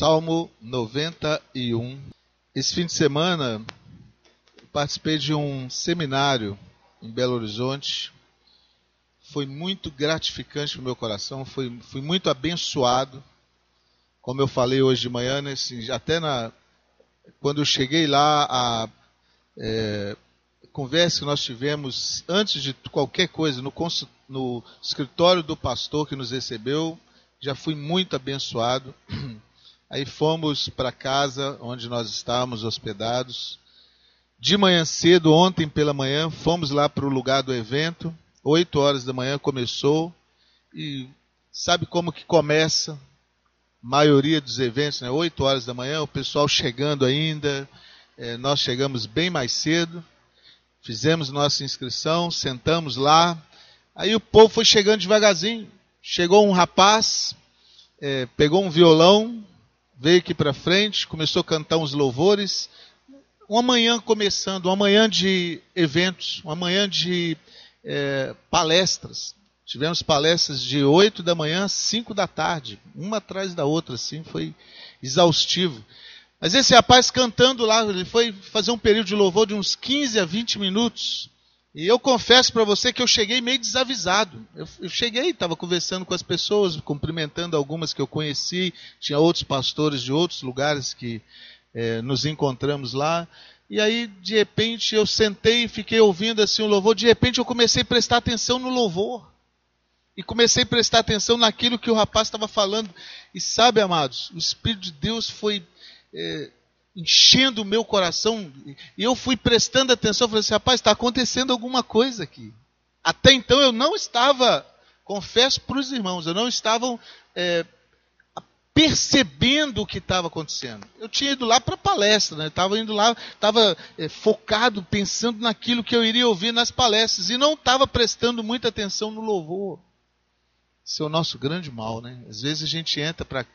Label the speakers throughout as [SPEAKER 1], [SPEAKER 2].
[SPEAKER 1] Salmo 91. Esse fim de semana participei de um seminário em Belo Horizonte. Foi muito gratificante para o meu coração, fui, fui muito abençoado. Como eu falei hoje de manhã, né, assim, até na, quando eu cheguei lá, a é, conversa que nós tivemos antes de qualquer coisa no, no escritório do pastor que nos recebeu, já fui muito abençoado. Aí fomos para casa onde nós estávamos hospedados. De manhã cedo, ontem pela manhã, fomos lá para o lugar do evento. Oito horas da manhã começou. E sabe como que começa? A maioria dos eventos, né? Oito horas da manhã, o pessoal chegando ainda. É, nós chegamos bem mais cedo. Fizemos nossa inscrição, sentamos lá. Aí o povo foi chegando devagarzinho. Chegou um rapaz, é, pegou um violão, veio aqui para frente, começou a cantar uns louvores. Uma manhã começando, uma manhã de eventos, uma manhã de é, palestras. Tivemos palestras de 8 da manhã às 5 da tarde, uma atrás da outra, assim, foi exaustivo. Mas esse rapaz cantando lá, ele foi fazer um período de louvor de uns 15 a 20 minutos. E eu confesso para você que eu cheguei meio desavisado. Eu, eu cheguei, estava conversando com as pessoas, cumprimentando algumas que eu conheci, tinha outros pastores de outros lugares que é, nos encontramos lá. E aí, de repente, eu sentei e fiquei ouvindo assim o louvor. De repente, eu comecei a prestar atenção no louvor. E comecei a prestar atenção naquilo que o rapaz estava falando. E sabe, amados, o Espírito de Deus foi é, enchendo o meu coração. E eu fui prestando atenção, falei assim, rapaz, está acontecendo alguma coisa aqui. Até então eu não estava, confesso para os irmãos, eu não estava é, percebendo o que estava acontecendo. Eu tinha ido lá para palestra, né? estava indo lá, estava é, focado, pensando naquilo que eu iria ouvir nas palestras, e não estava prestando muita atenção no louvor. Esse é o nosso grande mal, né? Às vezes a gente entra para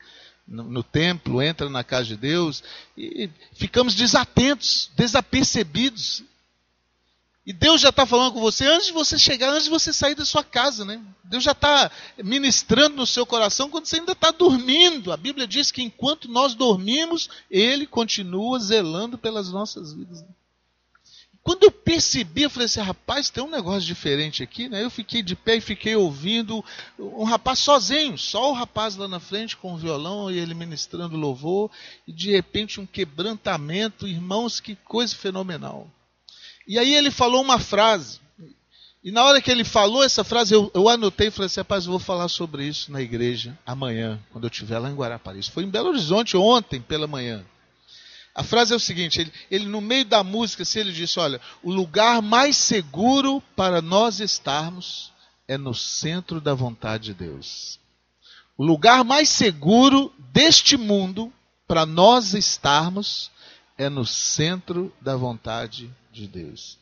[SPEAKER 1] no, no, templo, entra na casa de Deus e ficamos desatentos, desapercebidos. E Deus já está falando com você antes de você chegar, antes de você sair da sua casa, né? Deus já está ministrando no seu coração quando você ainda está dormindo. A Bíblia diz que enquanto nós dormimos, Ele continua zelando pelas nossas vidas. Né? Quando eu percebi, eu falei assim, rapaz, tem um negócio diferente aqui, né? Eu fiquei de pé e fiquei ouvindo um rapaz sozinho, só o rapaz lá na frente com o violão e ele ministrando louvor, e de repente um quebrantamento, irmãos, que coisa fenomenal. E aí ele falou uma frase, e na hora que ele falou essa frase, eu, eu anotei e falei assim, rapaz, eu vou falar sobre isso na igreja amanhã, quando eu estiver lá em Guarapari. Isso foi em Belo Horizonte ontem pela manhã. A frase é o seguinte: ele, ele, no meio da música, se ele disse, olha, o lugar mais seguro para nós estarmos é no centro da vontade de Deus. O lugar mais seguro deste mundo para nós estarmos é no centro da vontade de Deus.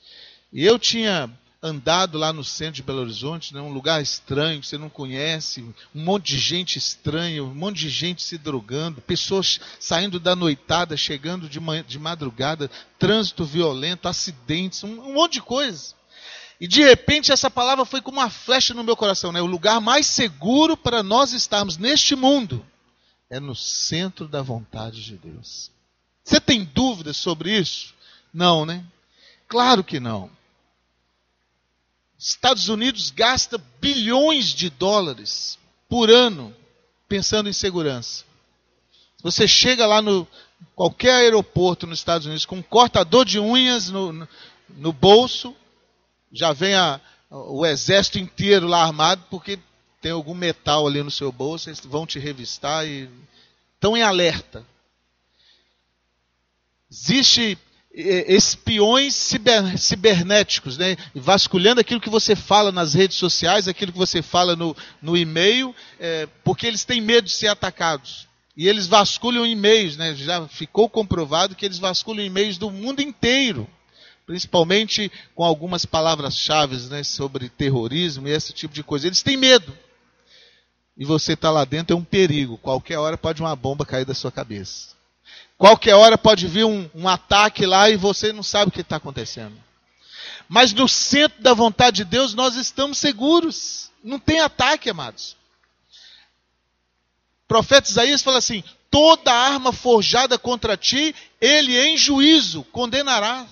[SPEAKER 1] E eu tinha andado lá no centro de Belo Horizonte, né, um lugar estranho que você não conhece, um monte de gente estranha, um monte de gente se drogando, pessoas saindo da noitada, chegando de, de madrugada, trânsito violento, acidentes, um, um, monte de coisa. E de repente essa palavra foi como uma flecha no meu coração, né? O lugar mais seguro para nós estarmos neste mundo é no centro da vontade de Deus. Você tem dúvidas sobre isso? Não, né? Claro que não. Estados Unidos gasta bilhões de dólares por ano pensando em segurança. Você chega lá no qualquer aeroporto nos Estados Unidos com um cortador de unhas no, no, no bolso, já vem a, o exército inteiro lá armado porque tem algum metal ali no seu bolso, eles vão te revistar e estão em alerta. Existe espiões ciber, cibernéticos, né? vasculhando aquilo que você fala nas redes sociais, aquilo que você fala no, no e-mail, é, porque eles têm medo de ser atacados. E eles vasculham e-mails, né? já ficou comprovado que eles vasculham e-mails do mundo inteiro, principalmente com algumas palavras-chave né? sobre terrorismo e esse tipo de coisa. Eles têm medo. E você está lá dentro é um perigo. Qualquer hora pode uma bomba cair da sua cabeça. Qualquer hora pode vir um, um ataque lá e você não sabe o que está acontecendo. Mas no centro da vontade de Deus nós estamos seguros. Não tem ataque, amados. O profeta Isaías fala assim: toda arma forjada contra ti, ele em juízo condenará.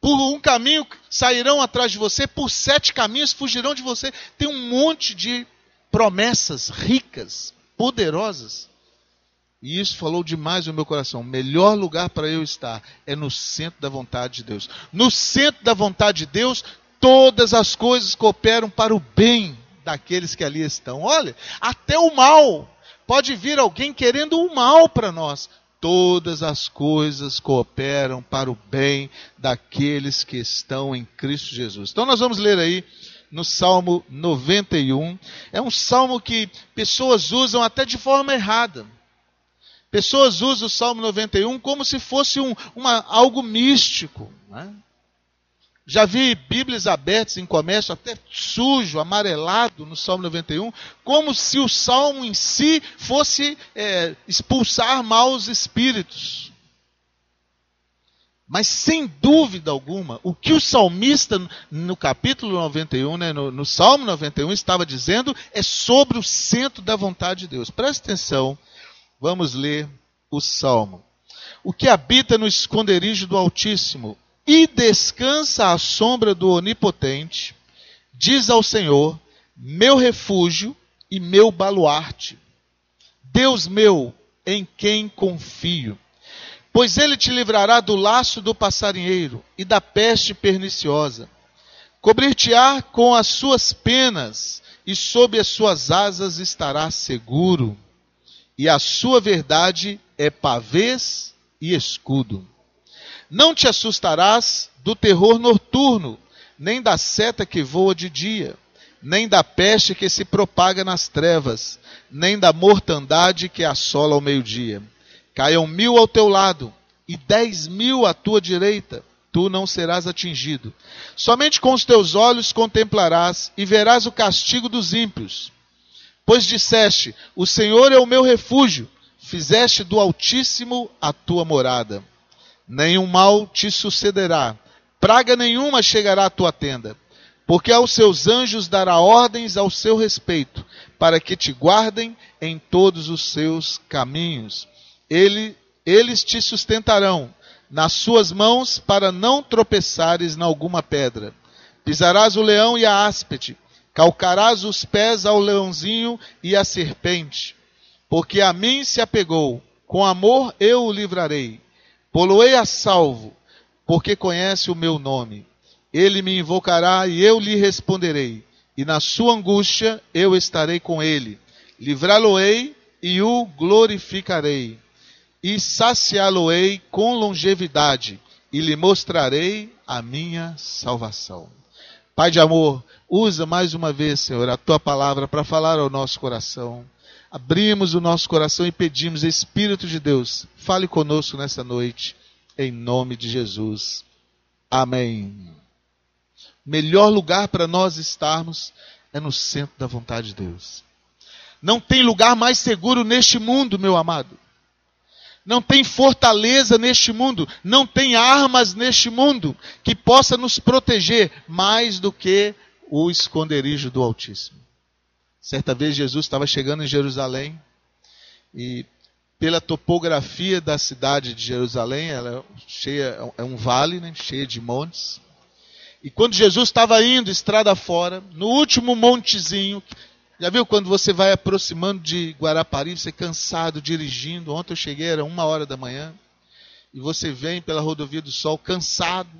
[SPEAKER 1] Por um caminho sairão atrás de você, por sete caminhos fugirão de você. Tem um monte de promessas ricas, poderosas. E isso falou demais no meu coração. O melhor lugar para eu estar é no centro da vontade de Deus. No centro da vontade de Deus, todas as coisas cooperam para o bem daqueles que ali estão. Olha, até o mal. Pode vir alguém querendo o mal para nós. Todas as coisas cooperam para o bem daqueles que estão em Cristo Jesus. Então nós vamos ler aí no Salmo 91. É um salmo que pessoas usam até de forma errada. Pessoas usam o Salmo 91 como se fosse um, uma, algo místico. Né? Já vi Bíblias abertas em comércio, até sujo, amarelado no Salmo 91, como se o salmo em si fosse é, expulsar maus espíritos. Mas sem dúvida alguma, o que o salmista no capítulo 91, né, no, no Salmo 91, estava dizendo é sobre o centro da vontade de Deus. Preste atenção, vamos ler o Salmo. O que habita no esconderijo do Altíssimo e descansa à sombra do Onipotente, diz ao Senhor: meu refúgio e meu baluarte, Deus meu, em quem confio. Pois ele te livrará do laço do passarinheiro e da peste perniciosa. Cobrir-te-á com as suas penas, e sob as suas asas estará seguro. E a sua verdade é pavês e escudo. Não te assustarás do terror noturno, nem da seta que voa de dia, nem da peste que se propaga nas trevas, nem da mortandade que assola ao meio-dia. Caiam mil ao teu lado e dez mil à tua direita, tu não serás atingido. Somente com os teus olhos contemplarás e verás o castigo dos ímpios. Pois disseste: O Senhor é o meu refúgio, fizeste do Altíssimo a tua morada nenhum mal te sucederá, praga nenhuma chegará à tua tenda, porque aos seus anjos dará ordens ao seu respeito, para que te guardem em todos os seus caminhos. Ele, eles te sustentarão nas suas mãos para não tropeçares em alguma pedra. Pisarás o leão e a áspide, calcarás os pés ao leãozinho e à serpente. Porque a mim se apegou, com amor eu o livrarei Poloei a salvo, porque conhece o meu nome. Ele me invocará e eu lhe responderei. E na sua angústia eu estarei com ele. Livrá-lo-ei e o glorificarei. E saciá-lo-ei com longevidade. E lhe mostrarei a minha salvação. Pai de amor, usa mais uma vez, Senhor, a tua palavra para falar ao nosso coração abrimos o nosso coração e pedimos, Espírito de Deus, fale conosco nessa noite, em nome de Jesus. Amém. Melhor lugar para nós estarmos é no centro da vontade de Deus. Não tem lugar mais seguro neste mundo, meu amado. Não tem fortaleza neste mundo, não tem armas neste mundo que possa nos proteger mais do que o esconderijo do Altíssimo. Certa vez Jesus estava chegando em Jerusalém e pela topografia da cidade de Jerusalém, ela é cheia é um vale, né, cheia de montes. E quando Jesus estava indo estrada fora, no último montezinho, já viu quando você vai aproximando de Guarapari, você é cansado dirigindo? Ontem eu cheguei, era uma hora da manhã, e você vem pela rodovia do Sol, cansado,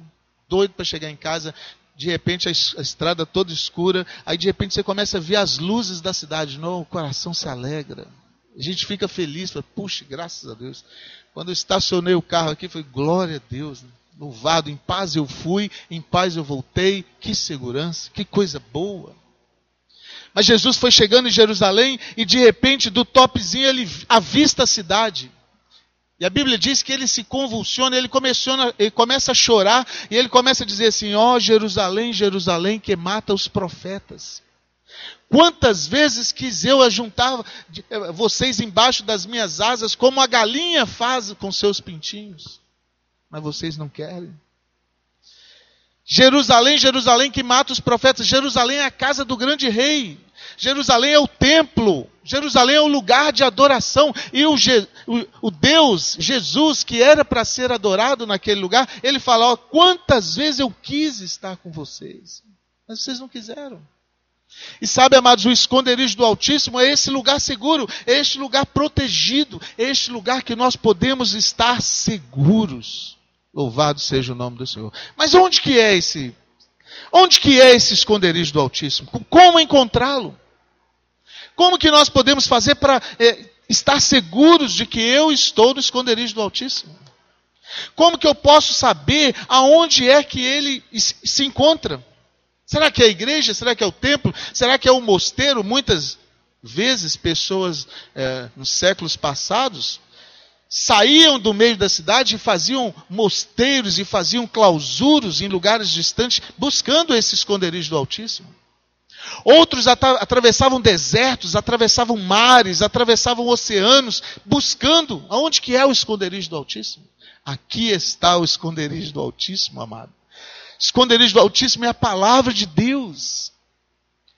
[SPEAKER 1] doido para chegar em casa, de repente a, estrada toda escura, aí de repente você começa a ver as luzes da cidade, não, o coração se alegra. A gente fica feliz, fala, puxa, graças a Deus. Quando eu estacionei o carro aqui, foi glória a Deus, né? louvado, em paz eu fui, em paz eu voltei, que segurança, que coisa boa. Mas Jesus foi chegando em Jerusalém e de repente do topzinho ele avista a cidade. E a Bíblia diz que ele se convulsiona, ele, ele começa a chorar e ele começa a dizer assim: Ó oh, Jerusalém, Jerusalém, que mata os profetas. Quantas vezes quis eu ajuntar eh, vocês embaixo das minhas asas, como a galinha faz com seus pintinhos, mas vocês não querem. Jerusalém, Jerusalém que mata os profetas. Jerusalém é a casa do grande rei. Jerusalém é o templo, Jerusalém é o lugar de adoração. E o, Je, o, o Deus, Jesus, que era para ser adorado naquele lugar, ele fala: ó, quantas vezes eu quis estar com vocês, mas vocês não quiseram. E sabe, amados, o esconderijo do Altíssimo é esse lugar seguro, é este lugar protegido, é este lugar que nós podemos estar seguros. Louvado seja o nome do Senhor. Mas onde que é esse? Onde que é esse esconderijo do Altíssimo? Como encontrá-lo? Como que nós podemos fazer para é, estar seguros de que eu estou no esconderijo do Altíssimo? Como que eu posso saber aonde é que ele se encontra? Será que é a igreja? Será que é o templo? Será que é o mosteiro? Muitas vezes, pessoas é, nos séculos passados saíam do meio da cidade e faziam mosteiros e faziam clausuros em lugares distantes, buscando esse esconderijo do Altíssimo. Outros atravessavam desertos, atravessavam mares, atravessavam oceanos, buscando aonde que é o esconderijo do Altíssimo. Aqui está o esconderijo do Altíssimo, amado. Esconderijo do Altíssimo é a palavra de Deus.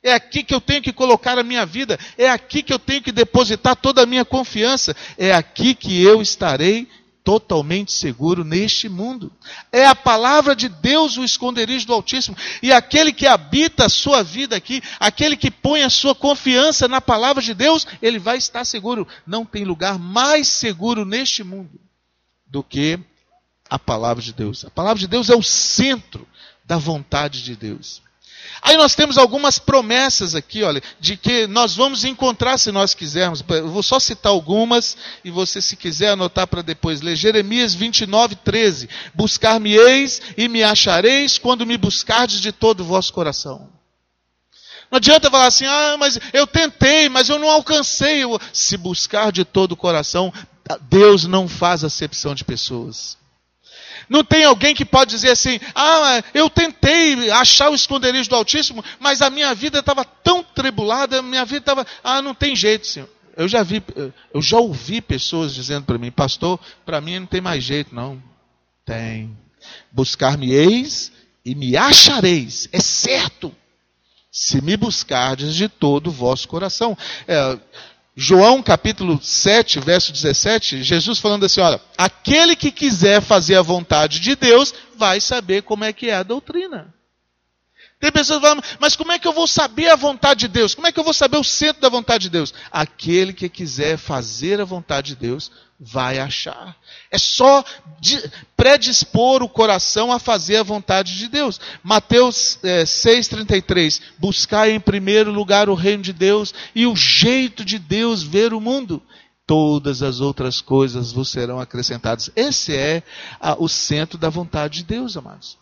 [SPEAKER 1] É aqui que eu tenho que colocar a minha vida, é aqui que eu tenho que depositar toda a minha confiança, é aqui que eu estarei totalmente seguro neste mundo. É a palavra de Deus o esconderijo do Altíssimo. E aquele que habita a sua vida aqui, aquele que põe a sua confiança na palavra de Deus, ele vai estar seguro. Não tem lugar mais seguro neste mundo do que a palavra de Deus. A palavra de Deus é o centro da vontade de Deus. Aí nós temos algumas promessas aqui, olha, de que nós vamos encontrar se nós quisermos. Eu vou só citar algumas e você, se quiser anotar para depois ler. Jeremias 29, 13. Buscar-me-eis e me achareis quando me buscardes de todo o vosso coração. Não adianta falar assim, ah, mas eu tentei, mas eu não alcancei. Se buscar de todo o coração, Deus não faz acepção de pessoas. Não tem alguém que pode dizer assim: ah, eu tentei achar o esconderijo do Altíssimo, mas a minha vida estava tão tribulada, minha vida estava. Ah, não tem jeito, Senhor. Eu já vi, eu já ouvi pessoas dizendo para mim, pastor, para mim não tem mais jeito, não. Tem. Buscar-me-eis e me achareis. É certo. Se me buscardes de todo o vosso coração. É, João capítulo 7, verso 17, Jesus falando assim: olha, aquele que quiser fazer a vontade de Deus vai saber como é que é a doutrina. Tem pessoas que falam, mas como é que eu vou saber a vontade de Deus? Como é que eu vou saber o centro da vontade de Deus? Aquele que quiser fazer a vontade de Deus vai achar. É só predispor o coração a fazer a vontade de Deus. Mateus é, 6,33: Buscar em primeiro lugar o reino de Deus e o jeito de Deus ver o mundo. Todas as outras coisas vos serão acrescentadas. Esse é a, o centro da vontade de Deus, amados.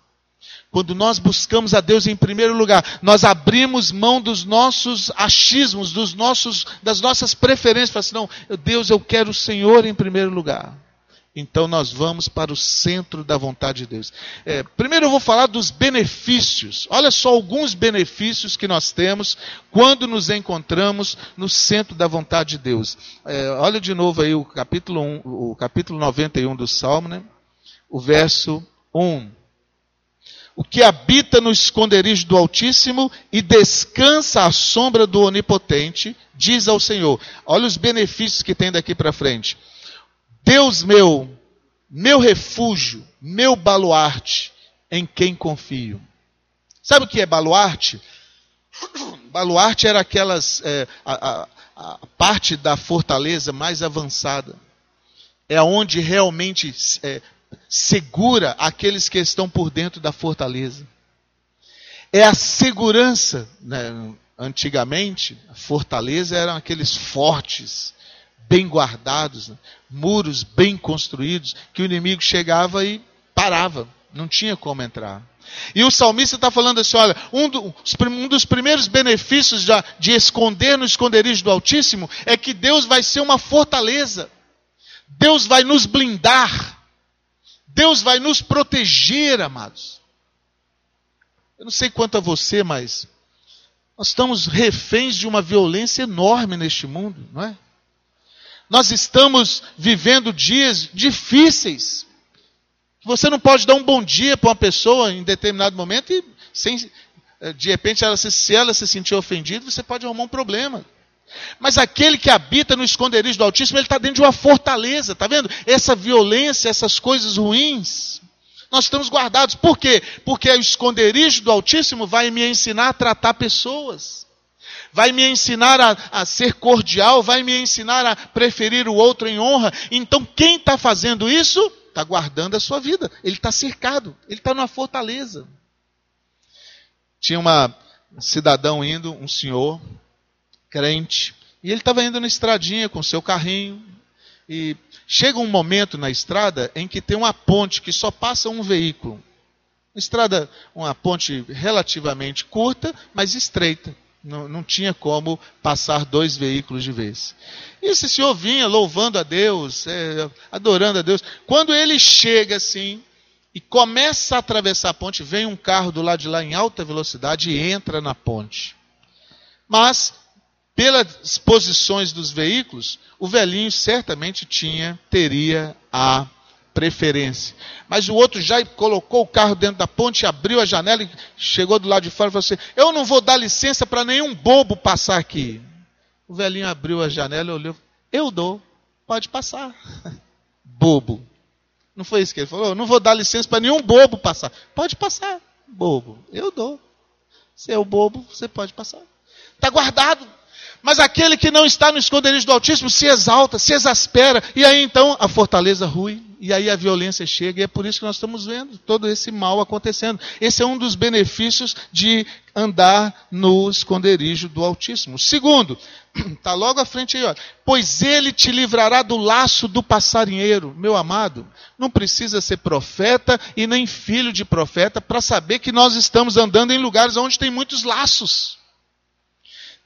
[SPEAKER 1] Quando nós buscamos a Deus em primeiro lugar, nós abrimos mão dos nossos achismos, dos nossos, das nossas preferências. Fala assim, não, Deus, eu quero o Senhor em primeiro lugar. Então nós vamos para o centro da vontade de Deus. É, primeiro eu vou falar dos benefícios. Olha só alguns benefícios que nós temos quando nos encontramos no centro da vontade de Deus. É, olha de novo aí o capítulo, 1, o capítulo 91 do Salmo, né? o verso 1 o que habita no esconderijo do Altíssimo e descansa à sombra do Onipotente, diz ao Senhor: Olha os benefícios que tem daqui para frente. Deus meu, meu refúgio, meu baluarte, em quem confio. Sabe o que é baluarte? Baluarte era aquelas é, a, a, a parte da fortaleza mais avançada. É onde realmente é, segura aqueles que estão por dentro da fortaleza. É a segurança. Né? Antigamente, a fortaleza eram aqueles fortes, bem guardados, né? muros bem construídos, que o inimigo chegava e parava, não tinha como entrar. E o salmista está falando assim: olha, um, do, um dos primeiros benefícios de, de esconder no esconderijo do Altíssimo é que Deus vai ser uma fortaleza. Deus vai nos blindar. Deus vai nos proteger, amados. Eu não sei quanto a você, mas nós estamos reféns de uma violência enorme neste mundo, não é? Nós estamos vivendo dias difíceis. Você não pode dar um bom dia para uma pessoa em determinado momento e sem eh, de repente, ela se, se ela se sentir ofendida, você pode arrumar um problema. Mas aquele que habita no esconderijo do Altíssimo, ele está dentro de uma fortaleza, está vendo? Essa violência, essas coisas ruins, nós estamos guardados. Por quê? Porque o esconderijo do Altíssimo vai me ensinar a tratar pessoas, vai me ensinar a, a ser cordial, vai me ensinar a preferir o outro em honra. Então, quem está fazendo isso, está guardando a sua vida, ele está cercado, ele está numa fortaleza. Tinha uma cidadão indo, um senhor, crente, e ele estava indo na estradinha com seu carrinho, e chega um momento na estrada em que tem uma ponte que só passa um veículo. Uma estrada, uma ponte relativamente curta, mas estreita. Não, não tinha como passar dois veículos de vez. E esse senhor vinha louvando a Deus, é, adorando a Deus. Quando ele chega assim e começa a atravessar a ponte, vem um carro do lado de lá em alta velocidade e entra na ponte. Mas pelas posições dos veículos, o velhinho certamente tinha, teria a preferência. Mas o outro já colocou o carro dentro da ponte, abriu a janela e chegou do lado de fora e falou assim: Eu não vou dar licença para nenhum bobo passar aqui. O velhinho abriu a janela e olhou: Eu dou, pode passar. bobo. Não foi isso que ele falou? Eu não vou dar licença para nenhum bobo passar. Pode passar, bobo. Eu dou. Se é o bobo, você pode passar. Está guardado. Mas aquele que não está no esconderijo do Altíssimo se exalta, se exaspera, e aí então a fortaleza rui, e aí a violência chega, e é por isso que nós estamos vendo todo esse mal acontecendo. Esse é um dos benefícios de andar no esconderijo do Altíssimo. Segundo, está logo à frente aí, ó, pois ele te livrará do laço do passarinheiro. Meu amado, não precisa ser profeta e nem filho de profeta para saber que nós estamos andando em lugares onde tem muitos laços.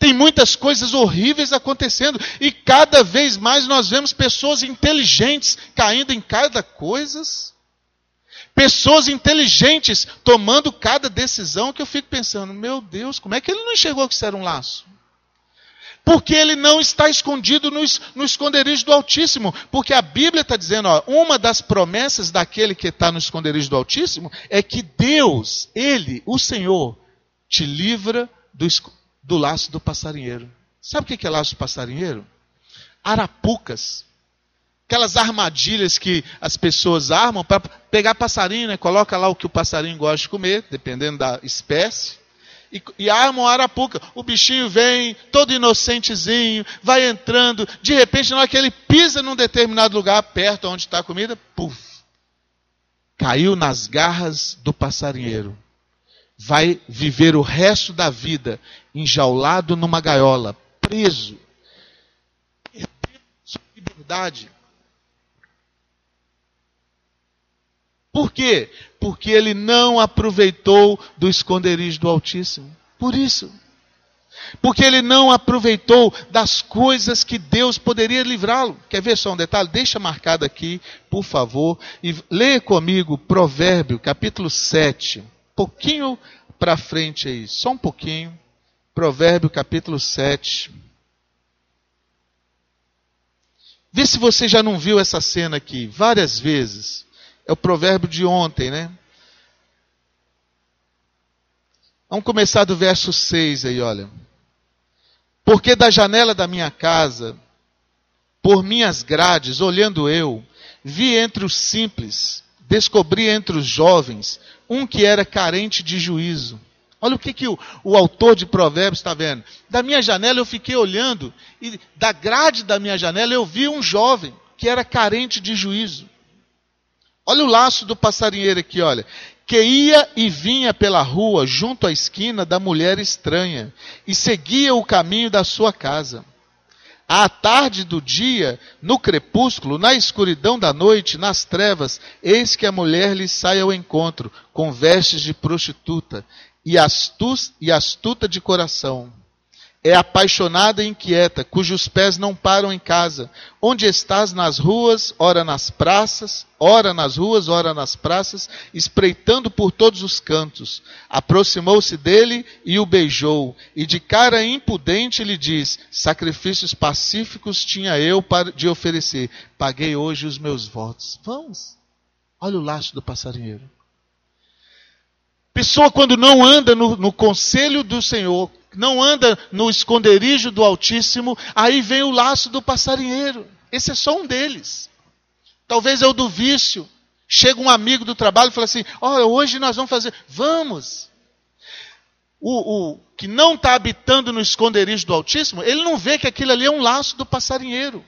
[SPEAKER 1] Tem muitas coisas horríveis acontecendo e cada vez mais nós vemos pessoas inteligentes caindo em cada coisa. Pessoas inteligentes tomando cada decisão que eu fico pensando, meu Deus, como é que ele não enxergou que isso era um laço? Porque ele não está escondido no, no esconderijo do Altíssimo. Porque a Bíblia está dizendo, ó, uma das promessas daquele que está no esconderijo do Altíssimo é que Deus, Ele, o Senhor, te livra do, do laço do passarinheiro. Sabe o que é laço do passarinheiro? Arapucas. Aquelas armadilhas que as pessoas armam para pegar passarinho, né? Coloca lá o que o passarinho gosta de comer, dependendo da espécie. E, e armam a arapuca. O bichinho vem, todo inocentezinho, vai entrando. De repente, na hora que ele pisa num determinado lugar, perto onde está a comida, puf! Caiu nas garras do passarinheiro vai viver o resto da vida enjaulado numa gaiola, preso, perdendo sua liberdade. Por quê? Porque ele não aproveitou do esconderijo do Altíssimo. Por isso. Porque ele não aproveitou das coisas que Deus poderia livrá-lo. Quer ver só um detalhe? Deixa marcado aqui, por favor, e leia comigo Provérbio, capítulo 7 pouquinho para frente aí, só um pouquinho. Provérbio capítulo 7. Vê se você já não viu essa cena aqui várias vezes. É o provérbio de ontem, né? Vamos começar do verso 6 aí, olha. Porque da janela da minha casa, por minhas grades, olhando eu, vi entre os simples, descobri entre os jovens um que era carente de juízo. Olha o que, que o, o autor de Provérbios está vendo. Da minha janela eu fiquei olhando, e da grade da minha janela eu vi um jovem que era carente de juízo. Olha o laço do passarinheiro aqui, olha. Que ia e vinha pela rua junto à esquina da mulher estranha e seguia o caminho da sua casa à tarde do dia, no crepúsculo, na escuridão da noite, nas trevas, eis que a mulher lhe sai ao encontro, com vestes de prostituta, e, e astuta de coração. É apaixonada e inquieta, cujos pés não param em casa. Onde estás nas ruas, ora nas praças, ora nas ruas, ora nas praças, espreitando por todos os cantos. Aproximou-se dele e o beijou, e de cara impudente lhe diz: Sacrifícios pacíficos tinha eu de oferecer, paguei hoje os meus votos. Vamos. Olha o laço do passarinheiro. Pessoa, quando não anda no, no conselho do Senhor, não anda no esconderijo do Altíssimo, aí vem o laço do passarinheiro. Esse é só um deles. Talvez é o do vício. Chega um amigo do trabalho e fala assim: Olha, hoje nós vamos fazer. Vamos. O, o que não está habitando no esconderijo do Altíssimo, ele não vê que aquilo ali é um laço do passarinheiro.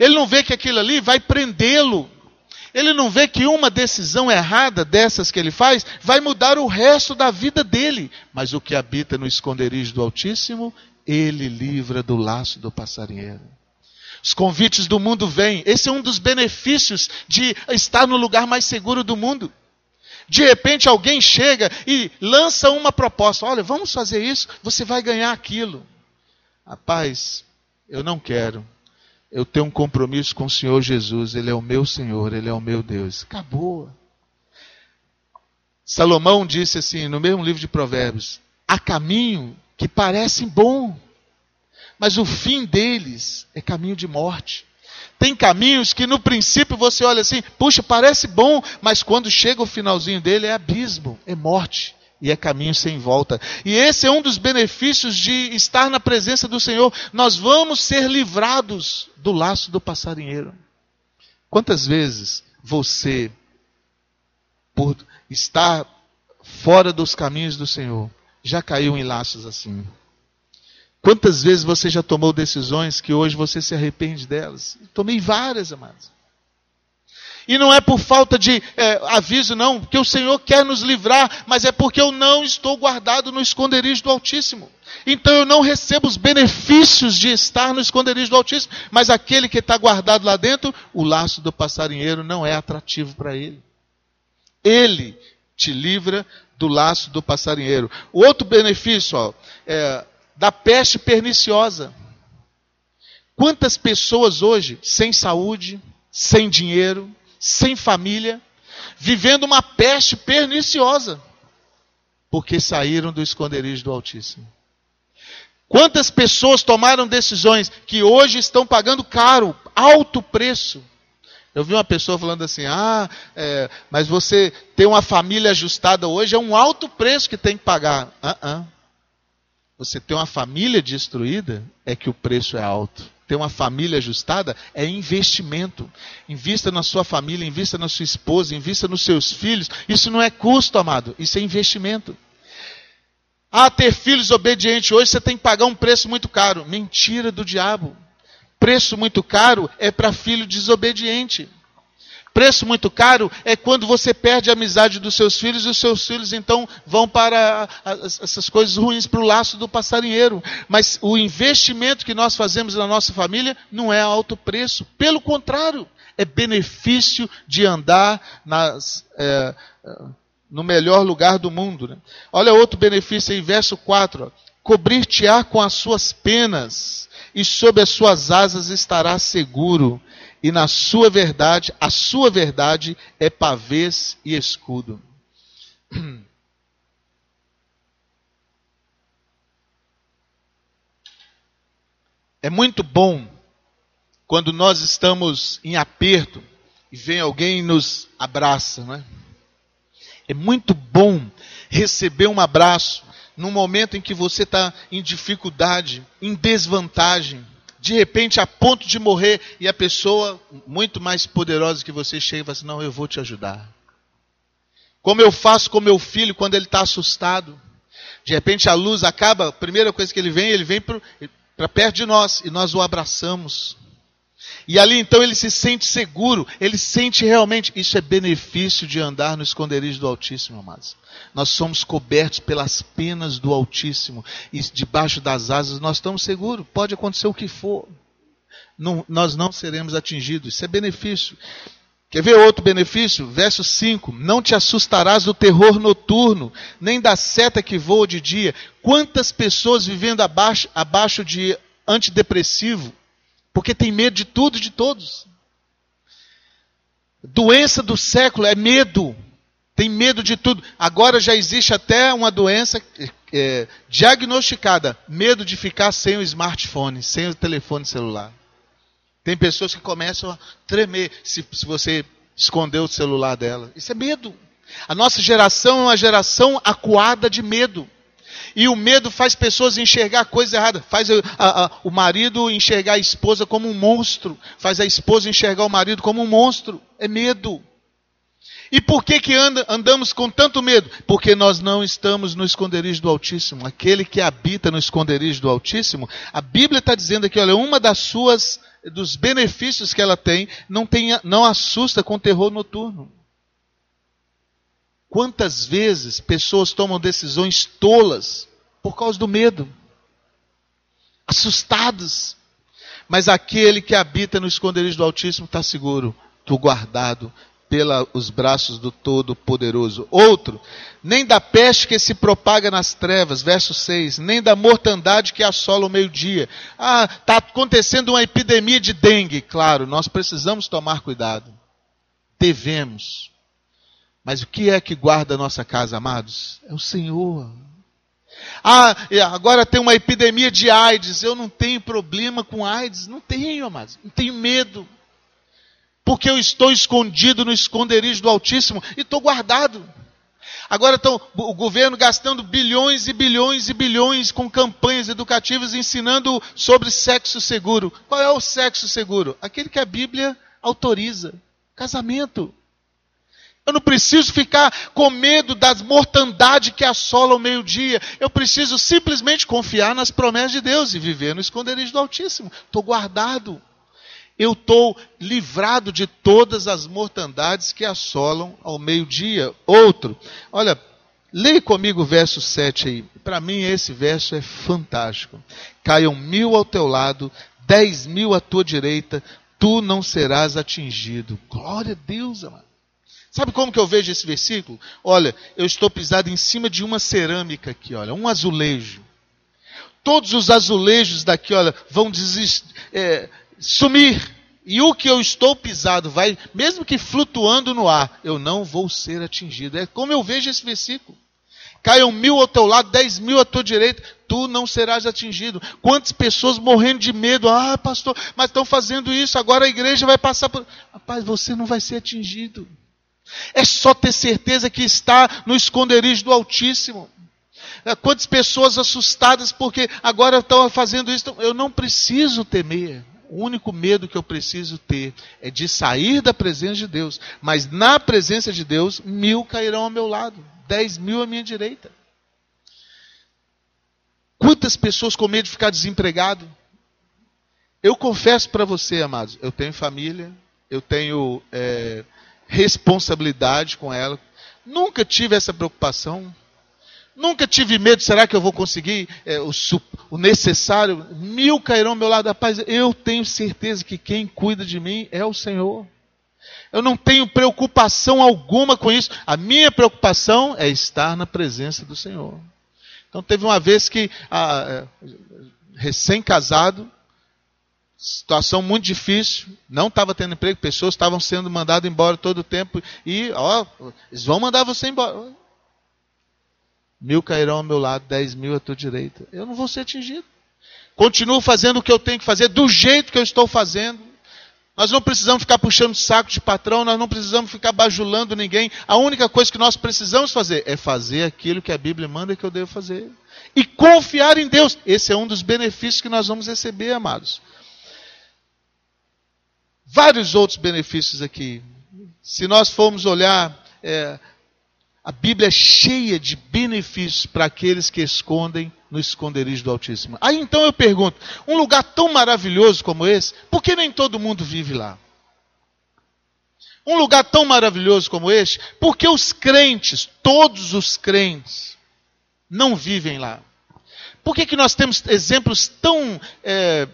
[SPEAKER 1] Ele não vê que aquilo ali vai prendê-lo ele não vê que uma decisão errada dessas que ele faz vai mudar o resto da vida dele. Mas o que habita no esconderijo do Altíssimo, ele livra do laço do passarinheiro. Os convites do mundo vêm. Esse é um dos benefícios de estar no lugar mais seguro do mundo. De repente alguém chega e lança uma proposta: olha, vamos fazer isso, você vai ganhar aquilo. Rapaz, eu não quero eu tenho um compromisso com o Senhor Jesus, Ele é o meu Senhor, Ele é o meu Deus. Acabou. Salomão disse assim, no mesmo livro de Provérbios: há caminho que parecem bom, mas o fim deles é caminho de morte. Tem caminhos que no princípio você olha assim, puxa, parece bom, mas quando chega o finalzinho dele é abismo, é morte e é caminho sem volta. E esse é um dos benefícios de estar na presença do Senhor. Nós vamos ser livrados do laço do passarinheiro. Quantas vezes você, por estar fora dos caminhos do Senhor, já caiu em laços assim? Quantas vezes você já tomou decisões que hoje você se arrepende delas? Tomei várias, amados. E não é por falta de é, aviso, não, porque o Senhor quer nos livrar, mas é porque eu não estou guardado no esconderijo do Altíssimo. Então eu não recebo os benefícios de estar no esconderijo do Altíssimo, mas aquele que está guardado lá dentro, o laço do passarinheiro não é atrativo para ele. Ele te livra do laço do passarinheiro. O outro benefício, ó, é da peste perniciosa. Quantas pessoas hoje sem saúde, sem dinheiro, sem família, vivendo uma peste perniciosa, porque saíram do esconderijo do Altíssimo. Quantas pessoas tomaram decisões que hoje estão pagando caro, alto preço? Eu vi uma pessoa falando assim: ah, é, mas você ter uma família ajustada hoje é um alto preço que tem que pagar. Uh -uh. Você ter uma família destruída é que o preço é alto ter uma família ajustada é investimento. Invista na sua família, invista na sua esposa, invista nos seus filhos. Isso não é custo, amado, isso é investimento. Ah, ter filhos obedientes hoje você tem que pagar um preço muito caro. Mentira do diabo. Preço muito caro é para filho desobediente. Preço muito caro é quando você perde a amizade dos seus filhos e os seus filhos então vão para essas coisas ruins para o laço do passarinheiro. Mas o investimento que nós fazemos na nossa família não é alto preço. Pelo contrário, é benefício de andar nas, é, no melhor lugar do mundo. Né? Olha outro benefício aí, verso 4. Cobrir-te-á com as suas penas, e sob as suas asas estarás seguro e na sua verdade, a sua verdade é pavês e escudo. É muito bom quando nós estamos em aperto e vem alguém e nos abraça, não é? É muito bom receber um abraço num momento em que você está em dificuldade, em desvantagem de repente a ponto de morrer, e a pessoa muito mais poderosa que você chega e fala assim: Não, eu vou te ajudar. Como eu faço com meu filho quando ele está assustado. De repente a luz acaba, a primeira coisa que ele vem, ele vem para perto de nós e nós o abraçamos. E ali então ele se sente seguro, ele sente realmente, isso é benefício de andar no esconderijo do Altíssimo, amados. Nós somos cobertos pelas penas do Altíssimo e debaixo das asas nós estamos seguros, pode acontecer o que for. Não, nós não seremos atingidos, isso é benefício. Quer ver outro benefício? Verso 5: Não te assustarás do terror noturno, nem da seta que voa de dia. Quantas pessoas vivendo abaixo, abaixo de antidepressivo, porque tem medo de tudo e de todos. Doença do século é medo. Tem medo de tudo. Agora já existe até uma doença é, diagnosticada: medo de ficar sem o smartphone, sem o telefone celular. Tem pessoas que começam a tremer se, se você esconder o celular dela. Isso é medo. A nossa geração é uma geração acuada de medo. E o medo faz pessoas enxergar coisa errada. Faz a, a, o marido enxergar a esposa como um monstro. Faz a esposa enxergar o marido como um monstro. É medo. E por que, que anda, andamos com tanto medo? Porque nós não estamos no esconderijo do Altíssimo. Aquele que habita no esconderijo do Altíssimo, a Bíblia está dizendo aqui, olha, uma das suas, dos benefícios que ela tem, não, tem, não assusta com terror noturno. Quantas vezes pessoas tomam decisões tolas por causa do medo? Assustados. Mas aquele que habita no esconderijo do Altíssimo está seguro, tu guardado pelos braços do Todo-Poderoso. Outro, nem da peste que se propaga nas trevas, verso 6, nem da mortandade que assola o meio-dia. Ah, está acontecendo uma epidemia de dengue. Claro, nós precisamos tomar cuidado. Devemos. Mas o que é que guarda a nossa casa, amados? É o Senhor. Ah, agora tem uma epidemia de AIDS. Eu não tenho problema com AIDS. Não tenho, amados. Não tenho medo porque eu estou escondido no esconderijo do Altíssimo e estou guardado. Agora estão o governo gastando bilhões e bilhões e bilhões com campanhas educativas ensinando sobre sexo seguro. Qual é o sexo seguro? Aquele que a Bíblia autoriza. Casamento. Eu não preciso ficar com medo das mortandade que assola o meio-dia. Eu preciso simplesmente confiar nas promessas de Deus e viver no esconderijo do Altíssimo. Estou guardado eu estou livrado de todas as mortandades que assolam ao meio-dia. Outro, olha, leia comigo o verso 7 aí. Para mim, esse verso é fantástico. Caiam mil ao teu lado, dez mil à tua direita, tu não serás atingido. Glória a Deus, amado. Sabe como que eu vejo esse versículo? Olha, eu estou pisado em cima de uma cerâmica aqui, olha, um azulejo. Todos os azulejos daqui, olha, vão desistir. É, sumir. E o que eu estou pisado vai, mesmo que flutuando no ar, eu não vou ser atingido. É como eu vejo esse versículo. Caiam mil ao teu lado, dez mil à tua direita, tu não serás atingido. Quantas pessoas morrendo de medo, ah, pastor, mas estão fazendo isso, agora a igreja vai passar por. Rapaz, você não vai ser atingido. É só ter certeza que está no esconderijo do Altíssimo. É, quantas pessoas assustadas porque agora estão fazendo isso, eu não preciso temer. O único medo que eu preciso ter é de sair da presença de Deus. Mas na presença de Deus, mil cairão ao meu lado, dez mil à minha direita. Quantas pessoas com medo de ficar desempregado? Eu confesso para você, amados, eu tenho família, eu tenho é, responsabilidade com ela. Nunca tive essa preocupação. Nunca tive medo, será que eu vou conseguir é, o, o, necessário? Mil cairão ao meu lado. Rapaz, eu tenho certeza que quem cuida de mim é o Senhor. Eu não tenho preocupação alguma com isso. A minha preocupação é estar na presença do Senhor. Então teve uma vez que, ah, é, recém-casado, situação muito difícil, não estava tendo emprego, pessoas estavam sendo mandadas embora todo o tempo, e ó, eles vão mandar você embora. Mil cairão ao meu lado, dez mil à tua direita. Eu não vou ser atingido. Continuo fazendo o que eu tenho que fazer, do jeito que eu estou fazendo. Nós não precisamos ficar puxando saco de patrão, nós não precisamos ficar bajulando ninguém. A única coisa que nós precisamos fazer é fazer aquilo que a Bíblia manda que eu devo fazer. E confiar em Deus. Esse é um dos benefícios que nós vamos receber, amados. Vários outros benefícios aqui. Se nós formos olhar é, a Bíblia é cheia de benefícios para aqueles que escondem no esconderijo do Altíssimo. Aí então eu pergunto: um lugar tão maravilhoso como esse, por que nem todo mundo vive lá? Um lugar tão maravilhoso como este, por que os crentes, todos os crentes, não vivem lá? Por que, que nós temos exemplos tão é,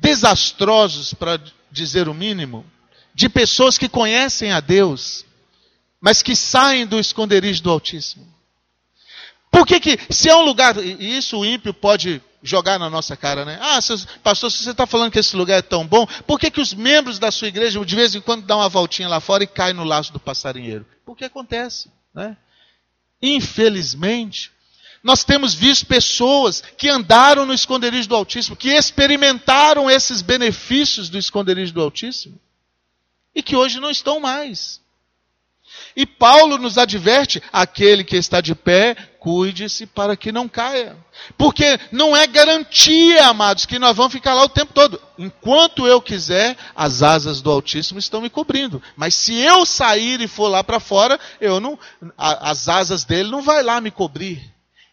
[SPEAKER 1] desastrosos, para dizer o mínimo, de pessoas que conhecem a Deus, mas que saem do esconderijo do Altíssimo. Por que, que se é um lugar, e isso o ímpio pode jogar na nossa cara, né? Ah, pastor, se você está falando que esse lugar é tão bom, por que, que os membros da sua igreja de vez em quando dão uma voltinha lá fora e caem no laço do passarinheiro? Porque acontece, né? Infelizmente, nós temos visto pessoas que andaram no esconderijo do Altíssimo, que experimentaram esses benefícios do esconderijo do Altíssimo, e que hoje não estão mais. E Paulo nos adverte: aquele que está de pé, cuide-se para que não caia. Porque não é garantia, amados, que nós vamos ficar lá o tempo todo. Enquanto eu quiser, as asas do Altíssimo estão me cobrindo. Mas se eu sair e for lá para fora, eu não, as asas dele não vai lá me cobrir.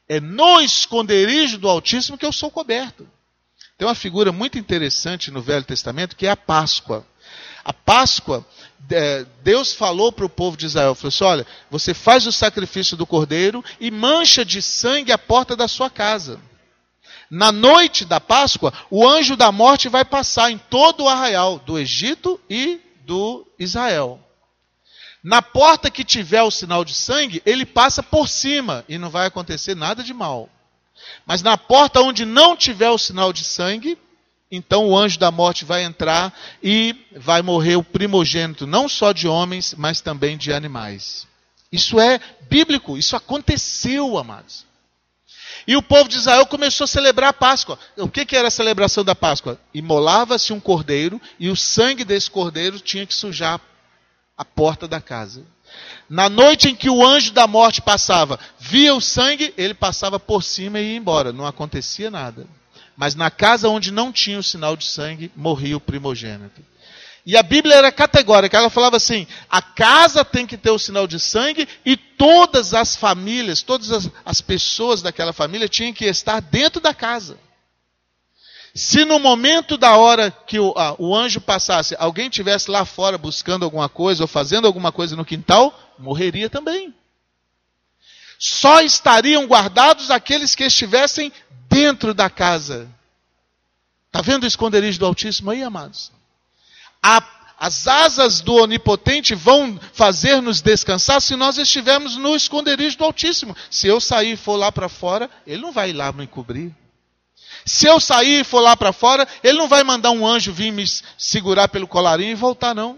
[SPEAKER 1] É no esconderijo do Altíssimo que eu sou coberto. Tem uma figura muito interessante no Velho Testamento que é a Páscoa. A Páscoa, é, Deus falou para o povo de Israel: falou assim, olha, você faz o sacrifício do cordeiro e mancha de sangue a porta da sua casa. Na noite da Páscoa, o anjo da morte vai passar em todo o arraial do Egito e do Israel. Na porta que tiver o sinal de sangue, ele passa por cima e não vai acontecer nada de mal. Mas na porta onde não tiver o sinal de sangue, então o anjo da morte vai entrar e vai morrer o primogênito, não só de homens, mas também de animais. Isso é bíblico, isso aconteceu, amados. E o povo de Israel começou a celebrar a Páscoa. O que, que era a celebração da Páscoa? Imolava-se um cordeiro e o sangue desse cordeiro tinha que sujar a porta da casa. Na noite em que o anjo da morte passava, via o sangue, ele passava por cima e ia embora, não acontecia nada. Mas na casa onde não tinha o sinal de sangue, morria o primogênito. E a Bíblia era categórica, ela falava assim: a casa tem que ter o sinal de sangue e todas as famílias, todas as, as pessoas daquela família tinham que estar dentro da casa. Se no momento da hora que o, o anjo passasse, alguém tivesse lá fora buscando alguma coisa ou fazendo alguma coisa no quintal, morreria também. Só estariam guardados aqueles que estivessem dentro da casa. Está vendo o esconderijo do Altíssimo aí, amados? A, as asas do Onipotente vão fazer-nos descansar se nós estivermos no esconderijo do Altíssimo. Se eu sair e for lá para fora, ele não vai lá me cobrir. Se eu sair e for lá para fora, ele não vai mandar um anjo vir me segurar pelo colarinho e voltar, não.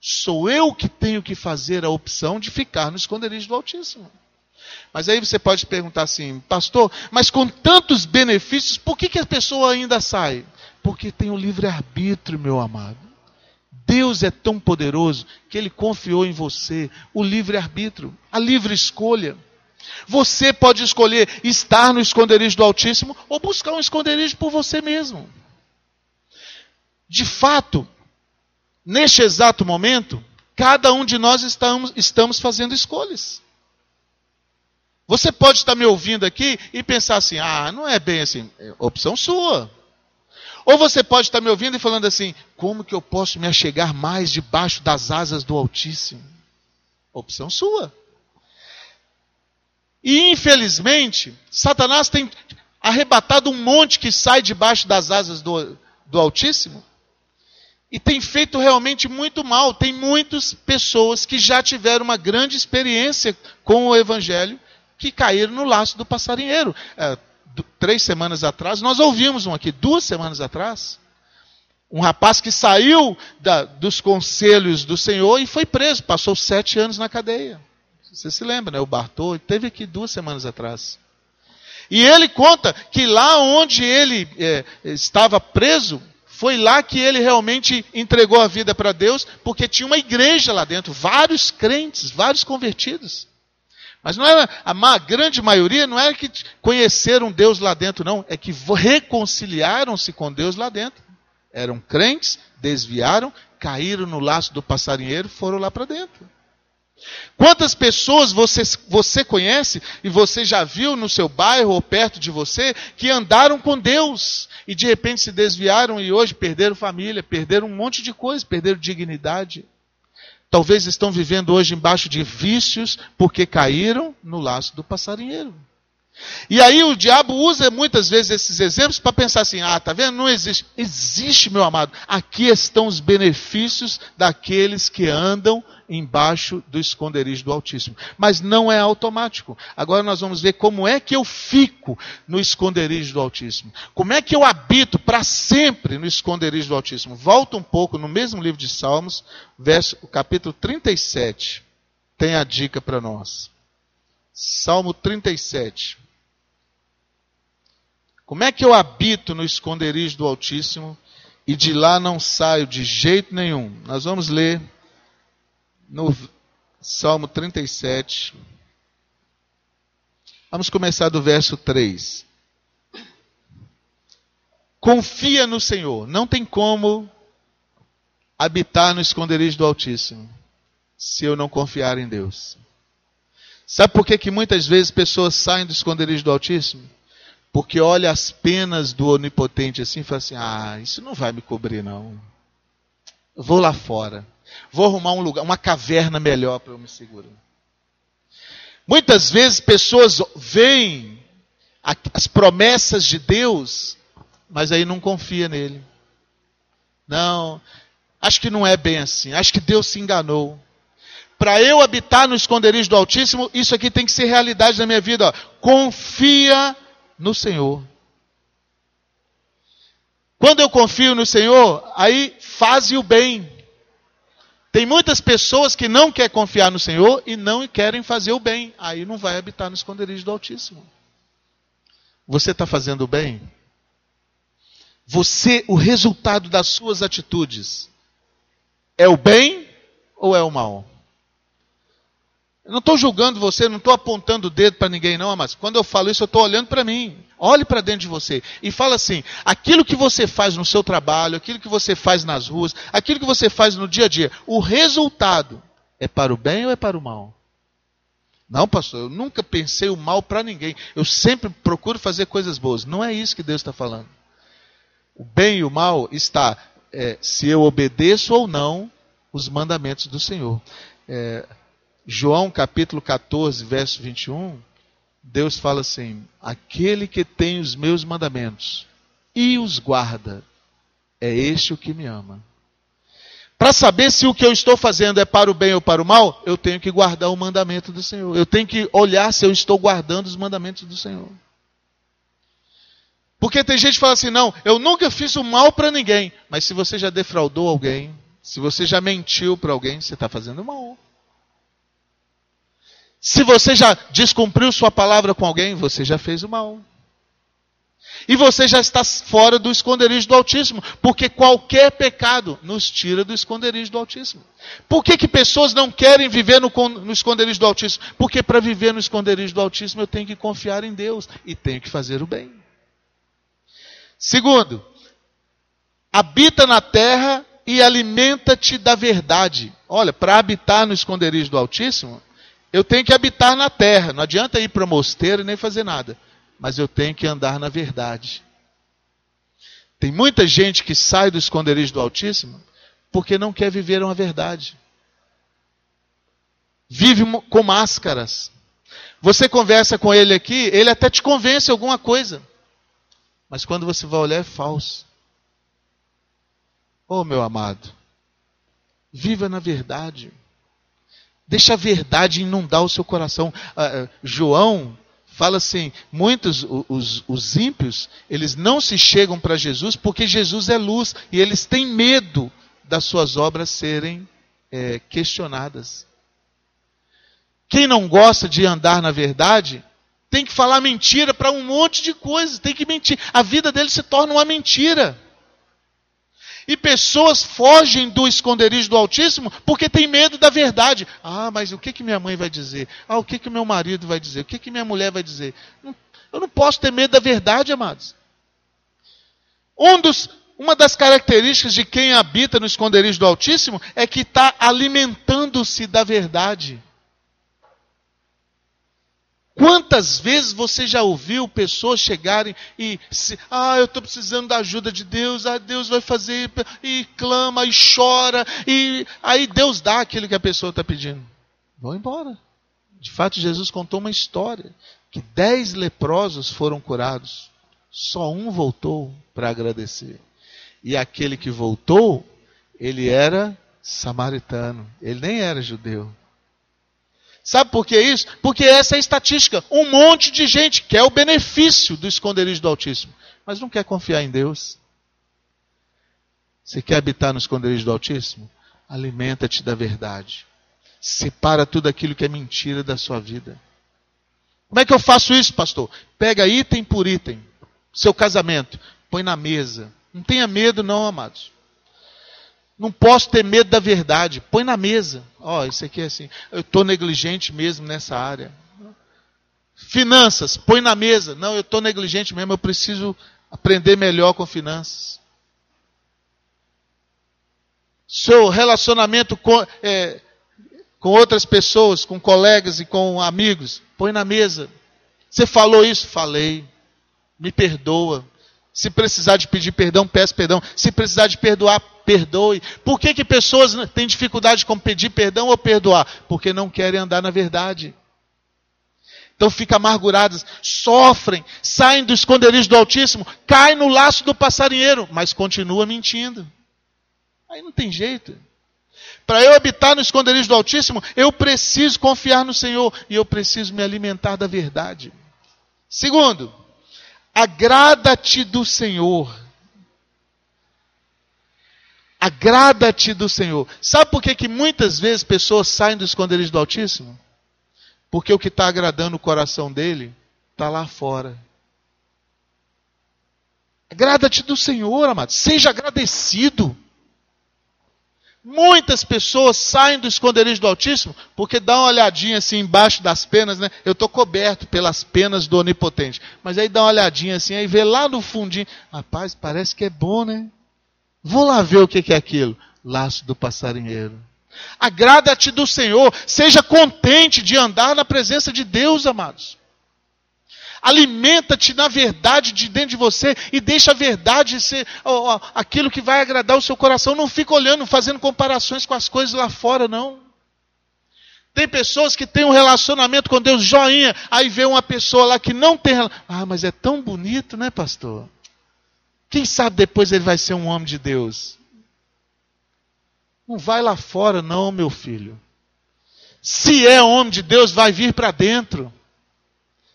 [SPEAKER 1] Sou eu que tenho que fazer a opção de ficar no esconderijo do Altíssimo. Mas aí você pode perguntar assim, pastor, mas com tantos benefícios, por que, que a pessoa ainda sai? Porque tem o livre-arbítrio, meu amado. Deus é tão poderoso que Ele confiou em você o livre-arbítrio, a livre escolha. Você pode escolher estar no esconderijo do Altíssimo ou buscar um esconderijo por você mesmo. De fato, neste exato momento, cada um de nós estamos, estamos fazendo escolhas. Você pode estar me ouvindo aqui e pensar assim: ah, não é bem assim, é opção sua. Ou você pode estar me ouvindo e falando assim: como que eu posso me achegar mais debaixo das asas do Altíssimo? Opção sua. E infelizmente, Satanás tem arrebatado um monte que sai debaixo das asas do, do Altíssimo e tem feito realmente muito mal. Tem muitas pessoas que já tiveram uma grande experiência com o Evangelho que caíram no laço do passarinheiro. É, três semanas atrás, nós ouvimos um aqui, duas semanas atrás, um rapaz que saiu da, dos conselhos do Senhor e foi preso, passou sete anos na cadeia. Você se lembra, né? O Bartô teve aqui duas semanas atrás. E ele conta que lá onde ele é, estava preso, foi lá que ele realmente entregou a vida para Deus, porque tinha uma igreja lá dentro, vários crentes, vários convertidos. Mas não era, a grande maioria não era que conheceram Deus lá dentro, não. É que reconciliaram-se com Deus lá dentro. Eram crentes, desviaram, caíram no laço do passarinheiro, foram lá para dentro. Quantas pessoas você, você conhece e você já viu no seu bairro ou perto de você que andaram com Deus e de repente se desviaram e hoje perderam família, perderam um monte de coisa, perderam dignidade? Talvez estão vivendo hoje embaixo de vícios porque caíram no laço do passarinheiro. E aí o diabo usa muitas vezes esses exemplos para pensar assim: ah, tá vendo? Não existe. Existe, meu amado. Aqui estão os benefícios daqueles que andam embaixo do esconderijo do Altíssimo. Mas não é automático. Agora nós vamos ver como é que eu fico no esconderijo do Altíssimo. Como é que eu habito para sempre no esconderijo do Altíssimo. Volta um pouco no mesmo livro de Salmos, verso, capítulo 37. Tem a dica para nós. Salmo 37. Como é que eu habito no esconderijo do Altíssimo e de lá não saio de jeito nenhum? Nós vamos ler no Salmo 37. Vamos começar do verso 3. Confia no Senhor. Não tem como habitar no esconderijo do Altíssimo se eu não confiar em Deus. Sabe por que, que muitas vezes pessoas saem do esconderijo do Altíssimo? Porque olha as penas do Onipotente assim e fala assim: ah, isso não vai me cobrir, não. vou lá fora. Vou arrumar um lugar, uma caverna melhor para eu me segurar. Muitas vezes pessoas veem as promessas de Deus, mas aí não confia nele. Não, acho que não é bem assim. Acho que Deus se enganou. Para eu habitar no esconderijo do Altíssimo, isso aqui tem que ser realidade na minha vida. Ó. Confia no Senhor. Quando eu confio no Senhor, aí faze o bem. Tem muitas pessoas que não querem confiar no Senhor e não querem fazer o bem. Aí não vai habitar no esconderijo do Altíssimo. Você está fazendo o bem? Você, o resultado das suas atitudes, é o bem ou é o mal? Eu não estou julgando você, não estou apontando o dedo para ninguém, não, mas quando eu falo isso, eu estou olhando para mim. Olhe para dentro de você e fala assim: aquilo que você faz no seu trabalho, aquilo que você faz nas ruas, aquilo que você faz no dia a dia, o resultado é para o bem ou é para o mal? Não, pastor, eu nunca pensei o mal para ninguém. Eu sempre procuro fazer coisas boas. Não é isso que Deus está falando. O bem e o mal está é, se eu obedeço ou não os mandamentos do Senhor. É, João capítulo 14, verso 21, Deus fala assim: Aquele que tem os meus mandamentos e os guarda, é este o que me ama. Para saber se o que eu estou fazendo é para o bem ou para o mal, eu tenho que guardar o mandamento do Senhor. Eu tenho que olhar se eu estou guardando os mandamentos do Senhor. Porque tem gente que fala assim: não, eu nunca fiz o mal para ninguém. Mas se você já defraudou alguém, se você já mentiu para alguém, você está fazendo mal. Se você já descumpriu sua palavra com alguém, você já fez o mal. E você já está fora do esconderijo do Altíssimo, porque qualquer pecado nos tira do esconderijo do Altíssimo. Por que, que pessoas não querem viver no, no esconderijo do Altíssimo? Porque para viver no esconderijo do Altíssimo eu tenho que confiar em Deus e tenho que fazer o bem. Segundo, habita na terra e alimenta-te da verdade. Olha, para habitar no esconderijo do Altíssimo, eu tenho que habitar na terra. Não adianta ir para o mosteiro nem fazer nada. Mas eu tenho que andar na verdade. Tem muita gente que sai do esconderijo do Altíssimo porque não quer viver uma verdade. Vive com máscaras. Você conversa com ele aqui, ele até te convence alguma coisa. Mas quando você vai olhar, é falso. Oh, meu amado, viva na verdade. Deixa a verdade inundar o seu coração. Uh, João fala assim: muitos, os, os ímpios, eles não se chegam para Jesus porque Jesus é luz e eles têm medo das suas obras serem é, questionadas. Quem não gosta de andar na verdade, tem que falar mentira para um monte de coisas, tem que mentir. A vida dele se torna uma mentira. E pessoas fogem do esconderijo do Altíssimo porque tem medo da verdade. Ah, mas o que, que minha mãe vai dizer? Ah, o que, que meu marido vai dizer? O que, que minha mulher vai dizer? Eu não posso ter medo da verdade, amados. Um dos, uma das características de quem habita no esconderijo do Altíssimo é que está alimentando-se da verdade. Quantas vezes você já ouviu pessoas chegarem e, se, ah, eu estou precisando da ajuda de Deus, ah, Deus vai fazer, e clama, e chora, e aí Deus dá aquilo que a pessoa está pedindo. Vão embora. De fato, Jesus contou uma história que dez leprosos foram curados, só um voltou para agradecer. E aquele que voltou, ele era samaritano, ele nem era judeu. Sabe por que isso? Porque essa é a estatística. Um monte de gente quer o benefício do esconderijo do Altíssimo, mas não quer confiar em Deus. Você quer habitar no esconderijo do Altíssimo? Alimenta-te da verdade. Separa tudo aquilo que é mentira da sua vida. Como é que eu faço isso, pastor? Pega item por item. Seu casamento, põe na mesa. Não tenha medo, não, amados. Não posso ter medo da verdade. Põe na mesa. Ó, oh, isso aqui é assim. Eu estou negligente mesmo nessa área. Finanças, põe na mesa. Não, eu estou negligente mesmo. Eu preciso aprender melhor com finanças. Seu relacionamento com, é, com outras pessoas, com colegas e com amigos, põe na mesa. Você falou isso? Falei. Me perdoa. Se precisar de pedir perdão, peça perdão. Se precisar de perdoar, perdoe. Por que, que pessoas têm dificuldade com pedir perdão ou perdoar? Porque não querem andar na verdade. Então ficam amarguradas, sofrem, saem do esconderijo do Altíssimo, caem no laço do passarinheiro, mas continua mentindo. Aí não tem jeito. Para eu habitar no esconderijo do Altíssimo, eu preciso confiar no Senhor e eu preciso me alimentar da verdade. Segundo, agrada-te do Senhor. Agrada-te do Senhor. Sabe por que, que muitas vezes pessoas saem do esconderijo do Altíssimo? Porque o que está agradando o coração dele está lá fora. Agrada-te do Senhor, amado. Seja agradecido. Muitas pessoas saem do esconderijo do Altíssimo porque dá uma olhadinha assim embaixo das penas, né? Eu estou coberto pelas penas do Onipotente. Mas aí dá uma olhadinha assim, aí vê lá no fundinho. Rapaz, parece que é bom, né? Vou lá ver o que é aquilo. Laço do passarinheiro. Agrada-te do Senhor, seja contente de andar na presença de Deus, amados. Alimenta-te na verdade de dentro de você e deixa a verdade ser ó, aquilo que vai agradar o seu coração. Não fica olhando, fazendo comparações com as coisas lá fora, não. Tem pessoas que têm um relacionamento com Deus joinha, aí vê uma pessoa lá que não tem. Ah, mas é tão bonito, né, pastor? Quem sabe depois ele vai ser um homem de Deus? Não vai lá fora, não, meu filho. Se é homem de Deus, vai vir para dentro.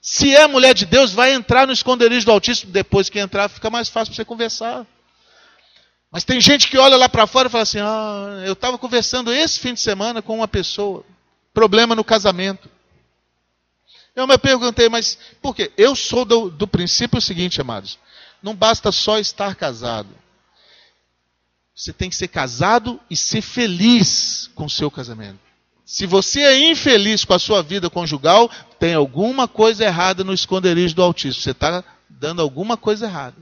[SPEAKER 1] Se é mulher de Deus, vai entrar no esconderijo do Altíssimo. Depois que entrar, fica mais fácil para você conversar. Mas tem gente que olha lá para fora e fala assim: Ah, eu estava conversando esse fim de semana com uma pessoa. Problema no casamento. Eu me perguntei, mas por quê? Eu sou do, do princípio seguinte, amados. Não basta só estar casado. Você tem que ser casado e ser feliz com o seu casamento. Se você é infeliz com a sua vida conjugal, tem alguma coisa errada no esconderijo do autismo. Você está dando alguma coisa errada.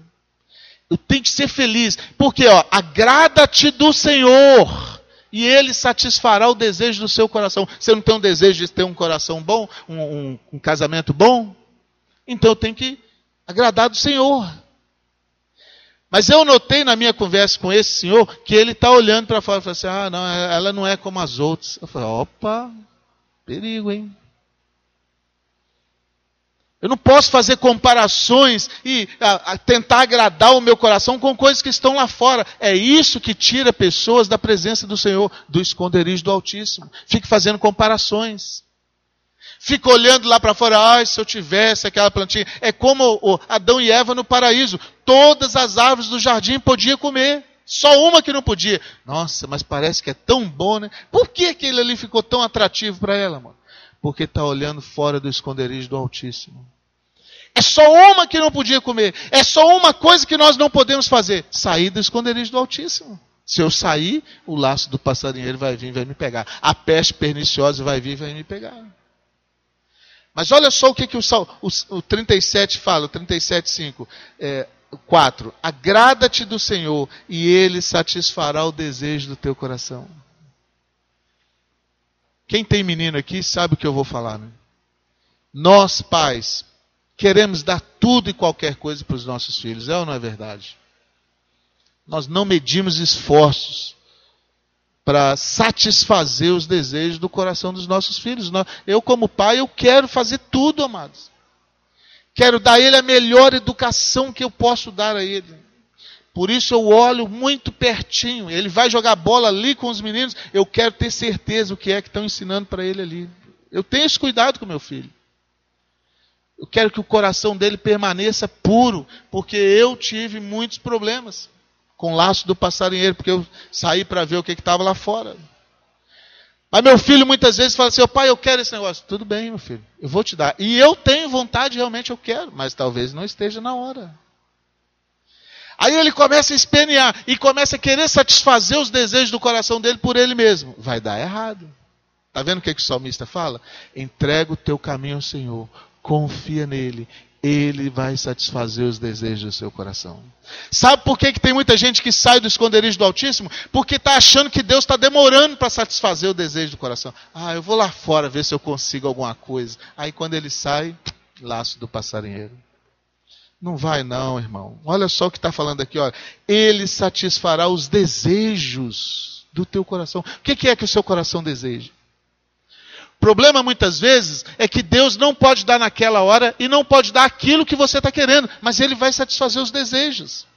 [SPEAKER 1] Eu tenho que ser feliz. Porque, ó, agrada-te do Senhor. E Ele satisfará o desejo do seu coração. Você não tem um desejo de ter um coração bom, um, um, um casamento bom? Então eu tenho que agradar do Senhor. Mas eu notei na minha conversa com esse senhor que ele está olhando para fora e falou assim: ah, não, ela não é como as outras. Eu falei: opa, perigo, hein? Eu não posso fazer comparações e a, a, tentar agradar o meu coração com coisas que estão lá fora. É isso que tira pessoas da presença do Senhor, do esconderijo do Altíssimo. Fique fazendo comparações. Fica olhando lá para fora, ai, se eu tivesse aquela plantinha. É como o Adão e Eva no paraíso. Todas as árvores do jardim podia comer. Só uma que não podia. Nossa, mas parece que é tão bom, né? Por que aquele ali ficou tão atrativo para ela, mano? Porque está olhando fora do esconderijo do Altíssimo. É só uma que não podia comer. É só uma coisa que nós não podemos fazer: sair do esconderijo do Altíssimo. Se eu sair, o laço do passarinheiro vai vir e vai me pegar. A peste perniciosa vai vir e vai me pegar. Mas olha só o que, que o, o, o 37 fala, o 37,5. É, 4. Agrada-te do Senhor e Ele satisfará o desejo do teu coração. Quem tem menino aqui sabe o que eu vou falar, né? Nós, pais, queremos dar tudo e qualquer coisa para os nossos filhos, é ou não é verdade? Nós não medimos esforços para satisfazer os desejos do coração dos nossos filhos. Eu, como pai, eu quero fazer tudo, amados. Quero dar a ele a melhor educação que eu posso dar a ele. Por isso eu olho muito pertinho. Ele vai jogar bola ali com os meninos. Eu quero ter certeza o que é que estão ensinando para ele ali. Eu tenho esse cuidado com meu filho. Eu quero que o coração dele permaneça puro, porque eu tive muitos problemas com laço do passarinheiro, porque eu saí para ver o que estava lá fora. Mas meu filho muitas vezes fala assim: pai, eu quero esse negócio. Tudo bem, meu filho, eu vou te dar. E eu tenho vontade, realmente eu quero, mas talvez não esteja na hora. Aí ele começa a espernear e começa a querer satisfazer os desejos do coração dele por ele mesmo. Vai dar errado. Está vendo o que, que o salmista fala? Entrega o teu caminho ao Senhor, confia nele, ele vai satisfazer os desejos do seu coração. Sabe por que, que tem muita gente que sai do esconderijo do Altíssimo? Porque está achando que Deus está demorando para satisfazer o desejo do coração. Ah, eu vou lá fora ver se eu consigo alguma coisa. Aí quando ele sai, laço do passarinheiro. Não vai não, irmão. Olha só o que está falando aqui. Olha. Ele satisfará os desejos do teu coração. O que, que é que o seu coração deseja? Problema muitas vezes é que Deus não pode dar naquela hora e não pode dar aquilo que você está querendo, mas Ele vai satisfazer os desejos.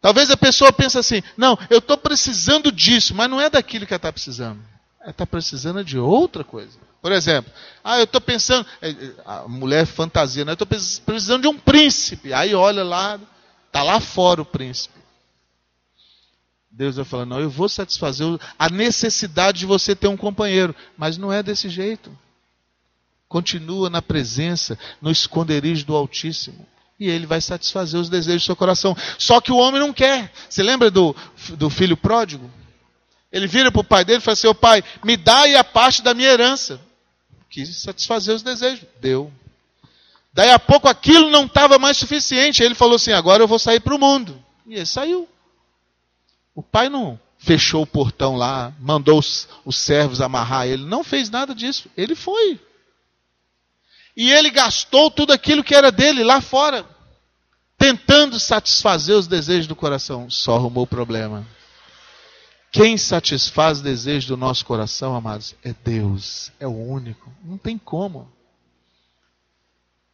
[SPEAKER 1] Talvez a pessoa pense assim: não, eu estou precisando disso, mas não é daquilo que ela está precisando. Ela está precisando de outra coisa. Por exemplo, ah, eu estou pensando, é, é, a mulher fantasia, né? eu estou precisando de um príncipe. Aí olha lá, está lá fora o príncipe. Deus vai falar: não, eu vou satisfazer a necessidade de você ter um companheiro, mas não é desse jeito. Continua na presença, no esconderijo do Altíssimo. E ele vai satisfazer os desejos do seu coração. Só que o homem não quer. Você lembra do, do filho pródigo? Ele vira para o pai dele e fala assim: Ô pai, me dá aí a parte da minha herança quis satisfazer os desejos. Deu. Daí a pouco aquilo não estava mais suficiente. Ele falou assim: agora eu vou sair para o mundo. E ele saiu. O pai não fechou o portão lá, mandou os, os servos amarrar ele. Não fez nada disso. Ele foi. E ele gastou tudo aquilo que era dele lá fora, tentando satisfazer os desejos do coração. Só arrumou o problema. Quem satisfaz o desejo do nosso coração, amados, é Deus. É o único. Não tem como.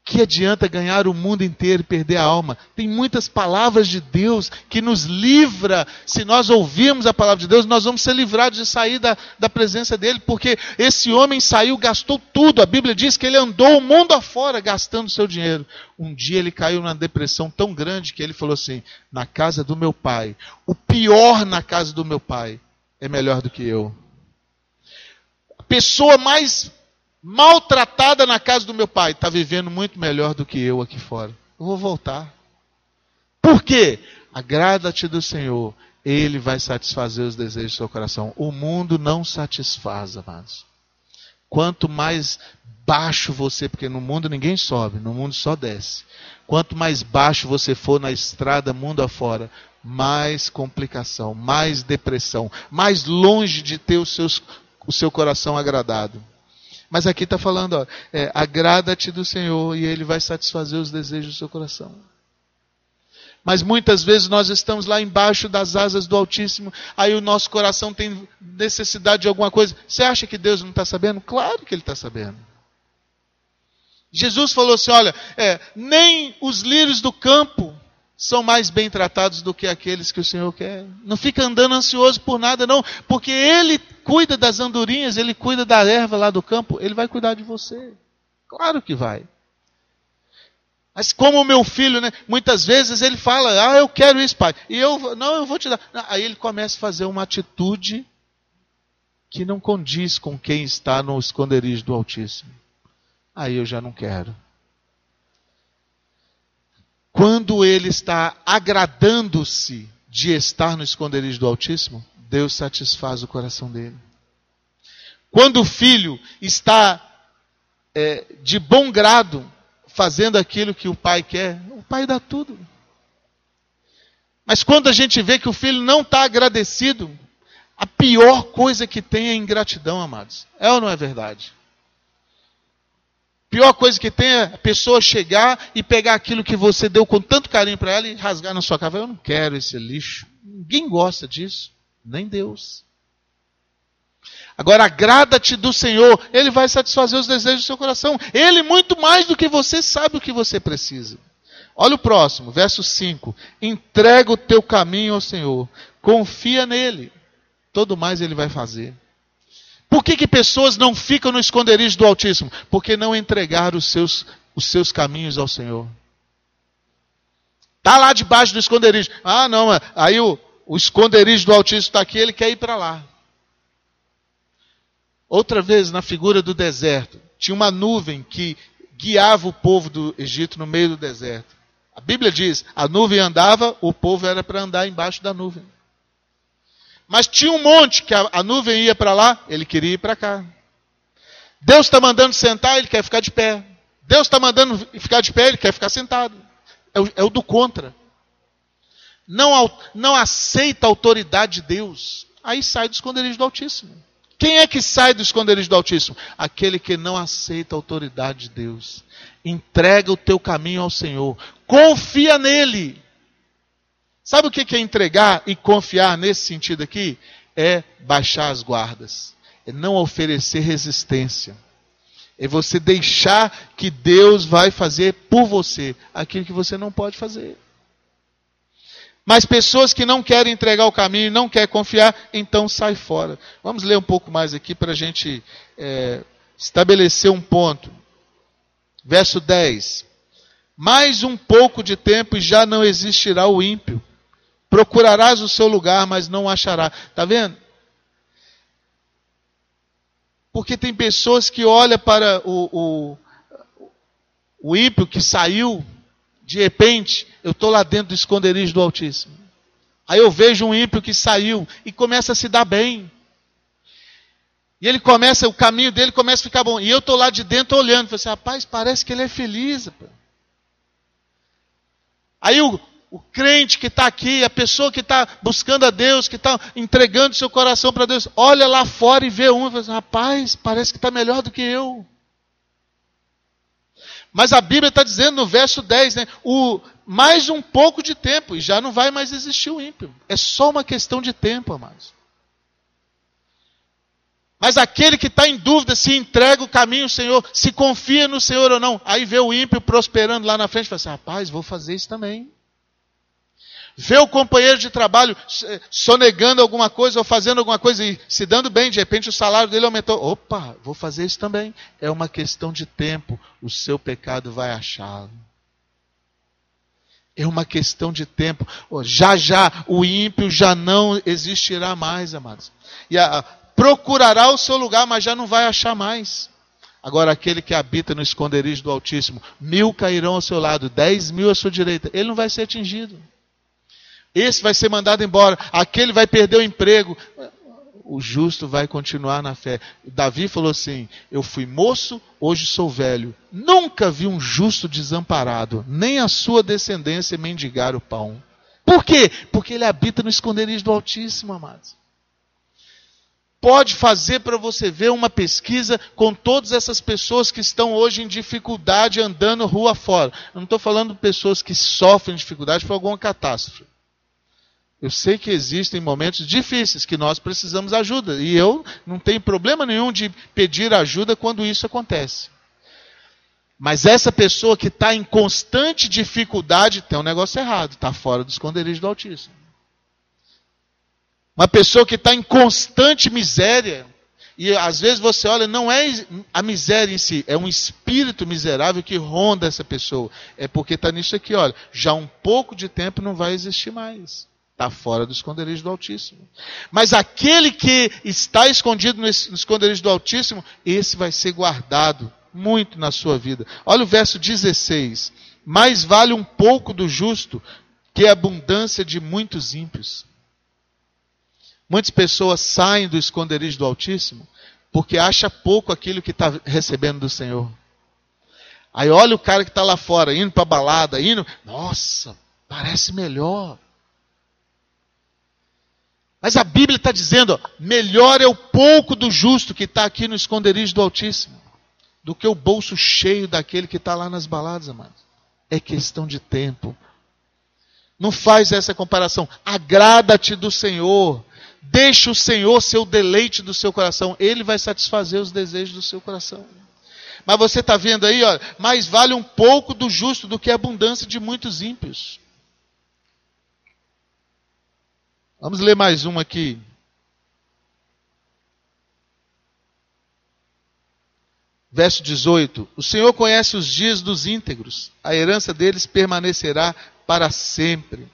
[SPEAKER 1] Que adianta ganhar o mundo inteiro e perder a alma? Tem muitas palavras de Deus que nos livra. Se nós ouvirmos a palavra de Deus, nós vamos ser livrados de sair da, da presença dele, porque esse homem saiu, gastou tudo. A Bíblia diz que ele andou o mundo afora gastando seu dinheiro. Um dia ele caiu numa depressão tão grande que ele falou assim: Na casa do meu pai, o pior na casa do meu pai é melhor do que eu. A pessoa mais maltratada na casa do meu pai, está vivendo muito melhor do que eu aqui fora. Eu vou voltar. Por quê? Agrada-te do Senhor, Ele vai satisfazer os desejos do seu coração. O mundo não satisfaz, amados. Quanto mais baixo você, porque no mundo ninguém sobe, no mundo só desce. Quanto mais baixo você for na estrada mundo afora, mais complicação, mais depressão, mais longe de ter os seus, o seu coração agradado. Mas aqui está falando, é, agrada-te do Senhor e Ele vai satisfazer os desejos do seu coração. Mas muitas vezes nós estamos lá embaixo das asas do Altíssimo, aí o nosso coração tem necessidade de alguma coisa. Você acha que Deus não está sabendo? Claro que Ele está sabendo. Jesus falou assim: olha, é, nem os lírios do campo são mais bem tratados do que aqueles que o Senhor quer. Não fica andando ansioso por nada, não, porque Ele cuida das andorinhas, Ele cuida da erva lá do campo, Ele vai cuidar de você. Claro que vai. Mas como o meu filho, né, muitas vezes ele fala, ah, eu quero isso, pai. E eu, não, eu vou te dar. Aí ele começa a fazer uma atitude que não condiz com quem está no esconderijo do Altíssimo. Aí eu já não quero. Quando ele está agradando-se de estar no esconderijo do Altíssimo, Deus satisfaz o coração dele. Quando o filho está é, de bom grado fazendo aquilo que o pai quer, o pai dá tudo. Mas quando a gente vê que o filho não está agradecido, a pior coisa que tem é ingratidão, amados. É ou não é verdade? Pior coisa que tem é a pessoa chegar e pegar aquilo que você deu com tanto carinho para ela e rasgar na sua cara. Eu não quero esse lixo. Ninguém gosta disso, nem Deus. Agora, agrada-te do Senhor, Ele vai satisfazer os desejos do seu coração. Ele, muito mais do que você, sabe o que você precisa. Olha o próximo, verso 5. Entrega o teu caminho ao Senhor, confia nele, todo mais Ele vai fazer. Por que, que pessoas não ficam no esconderijo do Altíssimo? Porque não entregaram os seus, os seus caminhos ao Senhor. Está lá debaixo do esconderijo. Ah, não, aí o, o esconderijo do Altíssimo está aqui, ele quer ir para lá. Outra vez, na figura do deserto, tinha uma nuvem que guiava o povo do Egito no meio do deserto. A Bíblia diz: a nuvem andava, o povo era para andar embaixo da nuvem. Mas tinha um monte que a, a nuvem ia para lá, ele queria ir para cá. Deus está mandando sentar, ele quer ficar de pé. Deus está mandando ficar de pé, ele quer ficar sentado. É o, é o do contra. Não, não aceita a autoridade de Deus. Aí sai do esconderijo do Altíssimo. Quem é que sai do esconderijo do Altíssimo? Aquele que não aceita a autoridade de Deus. Entrega o teu caminho ao Senhor. Confia nele. Sabe o que é entregar e confiar nesse sentido aqui? É baixar as guardas. É não oferecer resistência. É você deixar que Deus vai fazer por você aquilo que você não pode fazer. Mas pessoas que não querem entregar o caminho, não querem confiar, então sai fora. Vamos ler um pouco mais aqui para a gente é, estabelecer um ponto. Verso 10. Mais um pouco de tempo e já não existirá o ímpio. Procurarás o seu lugar, mas não achará. Está vendo? Porque tem pessoas que olham para o, o, o ímpio que saiu de repente, eu estou lá dentro do esconderijo do Altíssimo. Aí eu vejo um ímpio que saiu e começa a se dar bem. E ele começa, o caminho dele começa a ficar bom. E eu estou lá de dentro olhando. Falei assim, rapaz, parece que ele é feliz. Aí o, o crente que está aqui, a pessoa que está buscando a Deus, que está entregando seu coração para Deus, olha lá fora e vê um e fala assim, rapaz, parece que está melhor do que eu. Mas a Bíblia está dizendo no verso 10, né? O, mais um pouco de tempo, e já não vai mais existir o ímpio. É só uma questão de tempo, amados. Mas aquele que está em dúvida se entrega o caminho ao Senhor, se confia no Senhor ou não, aí vê o ímpio prosperando lá na frente e fala assim: rapaz, vou fazer isso também. Vê o companheiro de trabalho sonegando alguma coisa ou fazendo alguma coisa e se dando bem, de repente o salário dele aumentou. Opa, vou fazer isso também. É uma questão de tempo, o seu pecado vai achá-lo. É uma questão de tempo. Já já o ímpio já não existirá mais, amados. E a, procurará o seu lugar, mas já não vai achar mais. Agora, aquele que habita no esconderijo do Altíssimo, mil cairão ao seu lado, dez mil à sua direita, ele não vai ser atingido. Esse vai ser mandado embora, aquele vai perder o emprego. O justo vai continuar na fé. Davi falou assim: Eu fui moço, hoje sou velho. Nunca vi um justo desamparado, nem a sua descendência mendigar o pão. Por quê? Porque ele habita no esconderijo do Altíssimo, amados. Pode fazer para você ver uma pesquisa com todas essas pessoas que estão hoje em dificuldade andando rua fora. Eu não estou falando de pessoas que sofrem dificuldade por alguma catástrofe. Eu sei que existem momentos difíceis que nós precisamos ajuda. E eu não tenho problema nenhum de pedir ajuda quando isso acontece. Mas essa pessoa que está em constante dificuldade tem um negócio errado, está fora do esconderijo do Altíssimo. Uma pessoa que está em constante miséria, e às vezes você olha, não é a miséria em si, é um espírito miserável que ronda essa pessoa. É porque está nisso aqui, olha, já um pouco de tempo não vai existir mais. Está fora do esconderijo do Altíssimo. Mas aquele que está escondido no esconderijo do Altíssimo, esse vai ser guardado muito na sua vida. Olha o verso 16. Mais vale um pouco do justo que a abundância de muitos ímpios. Muitas pessoas saem do esconderijo do Altíssimo porque acha pouco aquilo que está recebendo do Senhor. Aí olha o cara que está lá fora, indo para a balada, indo, nossa, parece melhor. Mas a Bíblia está dizendo: ó, melhor é o pouco do justo que está aqui no esconderijo do Altíssimo, do que o bolso cheio daquele que está lá nas baladas, amados. É questão de tempo. Não faz essa comparação. Agrada-te do Senhor. Deixa o Senhor ser o deleite do seu coração. Ele vai satisfazer os desejos do seu coração. Mas você está vendo aí, ó, mais vale um pouco do justo do que a abundância de muitos ímpios. Vamos ler mais um aqui. Verso 18: O Senhor conhece os dias dos íntegros, a herança deles permanecerá para sempre.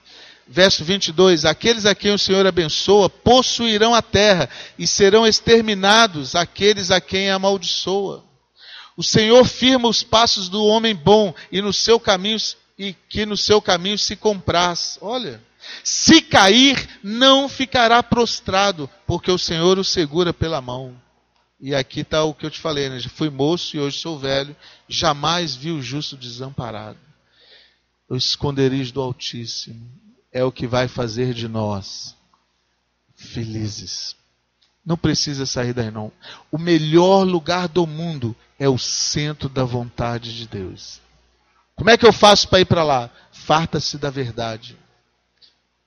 [SPEAKER 1] Verso 22: Aqueles a quem o Senhor abençoa possuirão a terra, e serão exterminados aqueles a quem amaldiçoa. O Senhor firma os passos do homem bom, e no seu caminho e que no seu caminho se compraz. Olha, se cair, não ficará prostrado, porque o Senhor o segura pela mão. E aqui está o que eu te falei, né? Fui moço e hoje sou velho, jamais vi o justo desamparado. O esconderijo do Altíssimo é o que vai fazer de nós felizes. Não precisa sair daí, não. O melhor lugar do mundo é o centro da vontade de Deus. Como é que eu faço para ir para lá? Farta-se da verdade.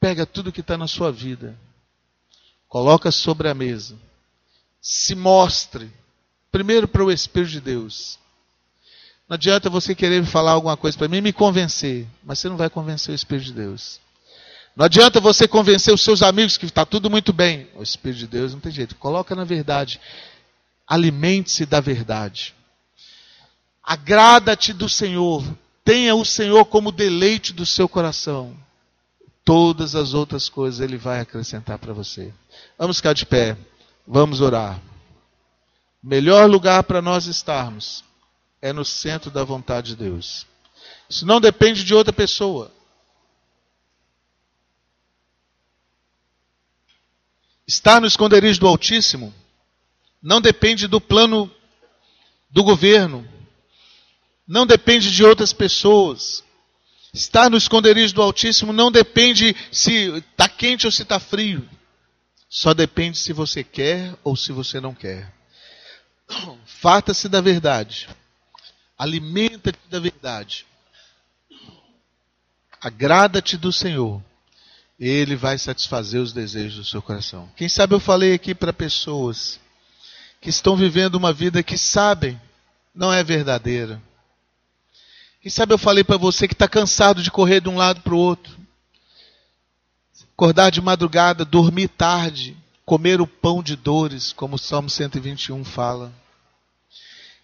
[SPEAKER 1] Pega tudo que está na sua vida, coloca sobre a mesa, se mostre, primeiro para o Espírito de Deus. Não adianta você querer falar alguma coisa para mim me convencer, mas você não vai convencer o Espírito de Deus. Não adianta você convencer os seus amigos que está tudo muito bem. O Espírito de Deus não tem jeito. Coloca na verdade. Alimente-se da verdade. Agrada-te do Senhor. Tenha o Senhor como deleite do seu coração. Todas as outras coisas Ele vai acrescentar para você. Vamos ficar de pé. Vamos orar. Melhor lugar para nós estarmos é no centro da vontade de Deus. Isso não depende de outra pessoa. Estar no esconderijo do Altíssimo não depende do plano do governo, não depende de outras pessoas. Estar no esconderijo do Altíssimo não depende se está quente ou se está frio. Só depende se você quer ou se você não quer. Farta-se da verdade. Alimenta-te da verdade. Agrada-te do Senhor ele vai satisfazer os desejos do seu coração. Quem sabe eu falei aqui para pessoas que estão vivendo uma vida que sabem não é verdadeira. Quem sabe eu falei para você que está cansado de correr de um lado para o outro, acordar de madrugada, dormir tarde, comer o pão de dores, como o Salmo 121 fala.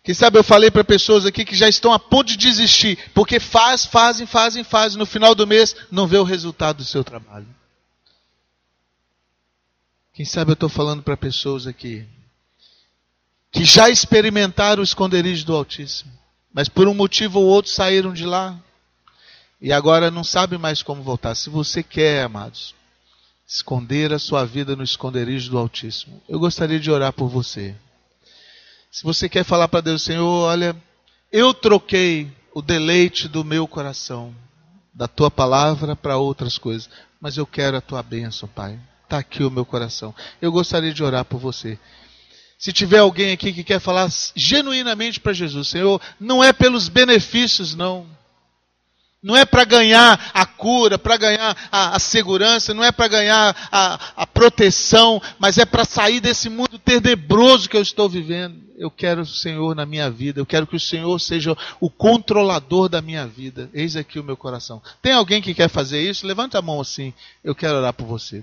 [SPEAKER 1] Quem sabe eu falei para pessoas aqui que já estão a ponto de desistir, porque faz, fazem, fazem, fazem, no final do mês não vê o resultado do seu trabalho. Quem sabe eu estou falando para pessoas aqui que já experimentaram o esconderijo do Altíssimo, mas por um motivo ou outro saíram de lá e agora não sabem mais como voltar. Se você quer, amados, esconder a sua vida no esconderijo do Altíssimo, eu gostaria de orar por você. Se você quer falar para Deus, Senhor, olha, eu troquei o deleite do meu coração, da tua palavra para outras coisas, mas eu quero a tua bênção, Pai. Está aqui o meu coração. Eu gostaria de orar por você. Se tiver alguém aqui que quer falar genuinamente para Jesus, Senhor, não é pelos benefícios, não. Não é para ganhar a cura, para ganhar a, a, segurança, não é para ganhar a, a proteção, mas é para sair desse mundo tenebroso que eu estou vivendo. Eu quero o Senhor na minha vida, eu quero que o Senhor seja o controlador da minha vida. Eis aqui o meu coração. Tem alguém que quer fazer isso? Levanta a mão assim, eu quero orar por você.